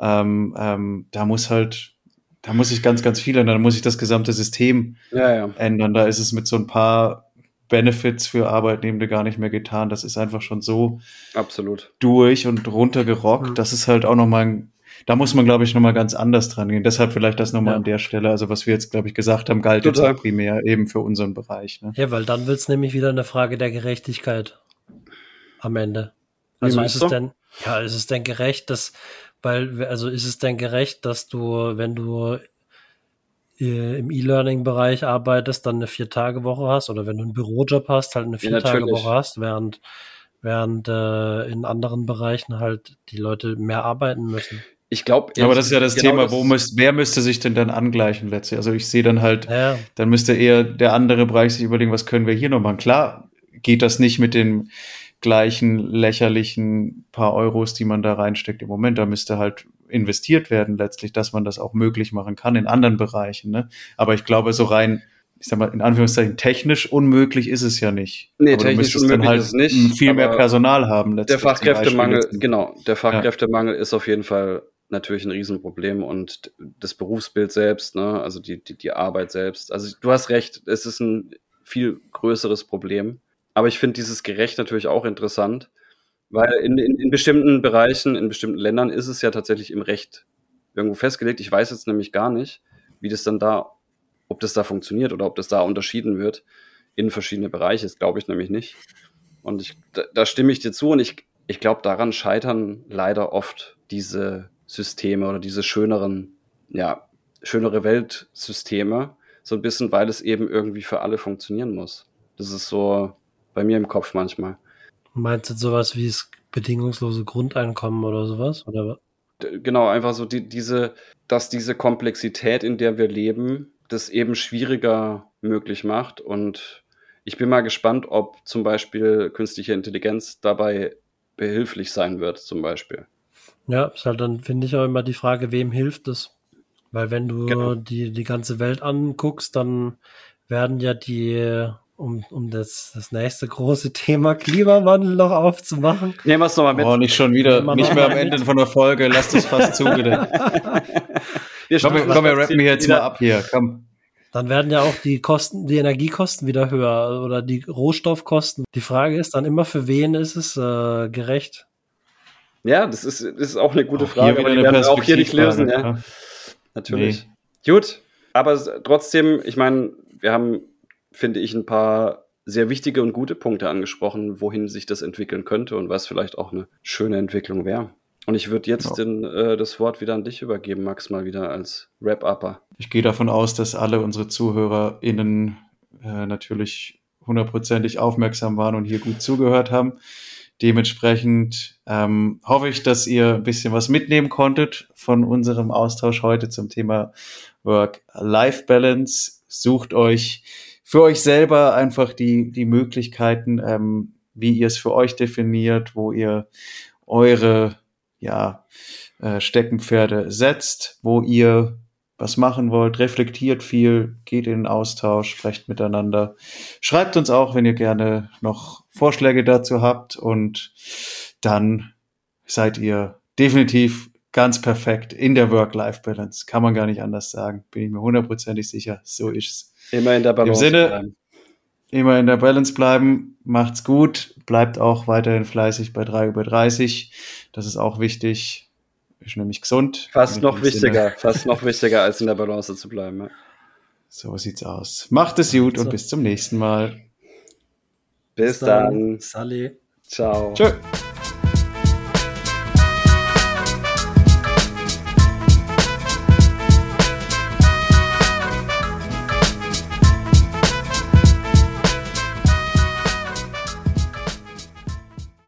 Ähm, ähm, da muss halt, da muss ich ganz, ganz viel ändern. Da muss ich das gesamte System Ja, ja. ändern. Da ist es mit so ein paar Benefits für Arbeitnehmende gar nicht mehr getan. Das ist einfach schon so Absolut. durch und runtergerockt. Mhm. Das ist halt auch nochmal ein, da muss man, glaube ich, nochmal ganz anders dran gehen. Deshalb vielleicht das nochmal Ja. an der Stelle. Also was wir jetzt, glaube ich, gesagt haben, galt Total. jetzt auch primär eben für unseren Bereich. Ne? Ja, weil dann wird es nämlich wieder eine Frage der Gerechtigkeit am Ende. Also ist es denn, ja, ist es denn gerecht, dass, weil, also ist es denn gerecht, dass du, wenn du äh, im E-Learning-Bereich arbeitest, dann eine Vier-Tage-Woche hast oder wenn du einen Bürojob hast, halt eine Ja. Vier-Tage-Woche hast, während, während äh, in anderen Bereichen halt die Leute mehr arbeiten müssen. Ich glaube, Aber das ist ja das genau Thema, wo müsst, wer müsste sich denn dann angleichen letztlich? Also ich sehe dann halt, Ja, dann müsste eher der andere Bereich sich überlegen, was können wir hier noch machen. Klar geht das nicht mit den gleichen lächerlichen paar Euros, die man da reinsteckt im Moment. Da müsste halt investiert werden letztlich, dass man das auch möglich machen kann in anderen Bereichen. Ne? Aber ich glaube, so rein, ich sag mal, in Anführungszeichen technisch unmüglich ist es ja nicht. Nee, aber technisch unmöglich halt ist es nicht, viel mehr Personal haben. der letztlich zum Fachkräftemangel, genau, der Fachkräftemangel ist auf jeden Fall natürlich ein Riesenproblem und das Berufsbild selbst, ne, also die, die, die Arbeit selbst. Also du hast recht, es ist ein viel größeres Problem. Aber ich finde dieses Gerecht natürlich auch interessant, weil in, in, in bestimmten Bereichen, in bestimmten Ländern ist es ja tatsächlich im Recht irgendwo festgelegt. Ich weiß jetzt nämlich gar nicht, wie das dann da, ob das da funktioniert oder ob das da unterschieden wird in verschiedene Bereiche. Das glaube ich nämlich nicht. Und ich, da, da stimme ich dir zu und ich, ich glaube, daran scheitern leider oft diese Systeme oder diese schöneren, ja, schönere Weltsysteme, so ein bisschen, weil es eben irgendwie für alle funktionieren muss. Das ist so bei mir im Kopf manchmal. meinst du sowas wie das bedingungslose Grundeinkommen oder sowas? Oder Genau, einfach so die, diese, dass diese Komplexität, in der wir leben, das eben schwieriger möglich macht. Und ich bin mal gespannt, ob zum Beispiel künstliche Intelligenz dabei behilflich sein wird, zum Beispiel. Ja, ist halt dann, finde ich auch immer die Frage, wem hilft es? Weil wenn du Genau. die, die ganze Welt anguckst, dann werden ja die, um, um das, das nächste große Thema Klimawandel noch aufzumachen. Nehmen wir es nochmal mit. Oh, nicht schon wieder, nicht mehr am mal Ende von der Folge. Lass das fast zu, bitte. wir Komm, wir, komm, wir rappen hier jetzt mal wieder- ab hier. Komm. Dann werden ja auch die Kosten, die Energiekosten wieder höher oder die Rohstoffkosten. Die Frage ist dann immer, für wen ist es äh, gerecht? Ja, das ist, das ist auch eine gute Auch Frage, aber die werden wir auch hier nicht lösen. Perspektivfrage, Ja. Natürlich. Gut, aber trotzdem, ich meine, wir haben, finde ich, ein paar sehr wichtige und gute Punkte angesprochen, wohin sich das entwickeln könnte und was vielleicht auch eine schöne Entwicklung wäre. Und ich würde jetzt Ja. den, äh, das Wort wieder an dich übergeben, Max, mal wieder als Wrap-Upper. Ich gehe davon aus, dass alle unsere ZuhörerInnen äh, natürlich hundertprozentig aufmerksam waren und hier gut zugehört haben. Dementsprechend ähm, hoffe ich, dass ihr ein bisschen was mitnehmen konntet von unserem Austausch heute zum Thema Work-Life-Balance. Sucht euch für euch selber einfach die, die Möglichkeiten, ähm, wie ihr es für euch definiert, wo ihr eure ja, äh, Steckenpferde setzt, wo ihr was machen wollt, reflektiert viel, geht in den Austausch, sprecht miteinander. Schreibt uns auch, wenn ihr gerne noch Vorschläge dazu habt und dann seid ihr definitiv ganz perfekt in der Work-Life-Balance. Kann man gar nicht anders sagen. Bin ich mir hundertprozentig sicher. So ist's. Immer in der Balance Sinne- bleiben. Immer in der Balance bleiben. Macht's gut. Bleibt auch weiterhin fleißig bei 3 über 30. Das ist auch wichtig. Ist nämlich gesund. Fast noch Sinne, wichtiger, fast noch wichtiger, als in der Balance zu bleiben. Ja. So sieht's aus. Macht es gut So. und bis zum nächsten Mal. Bis dann. Sally. Ciao. Tschö.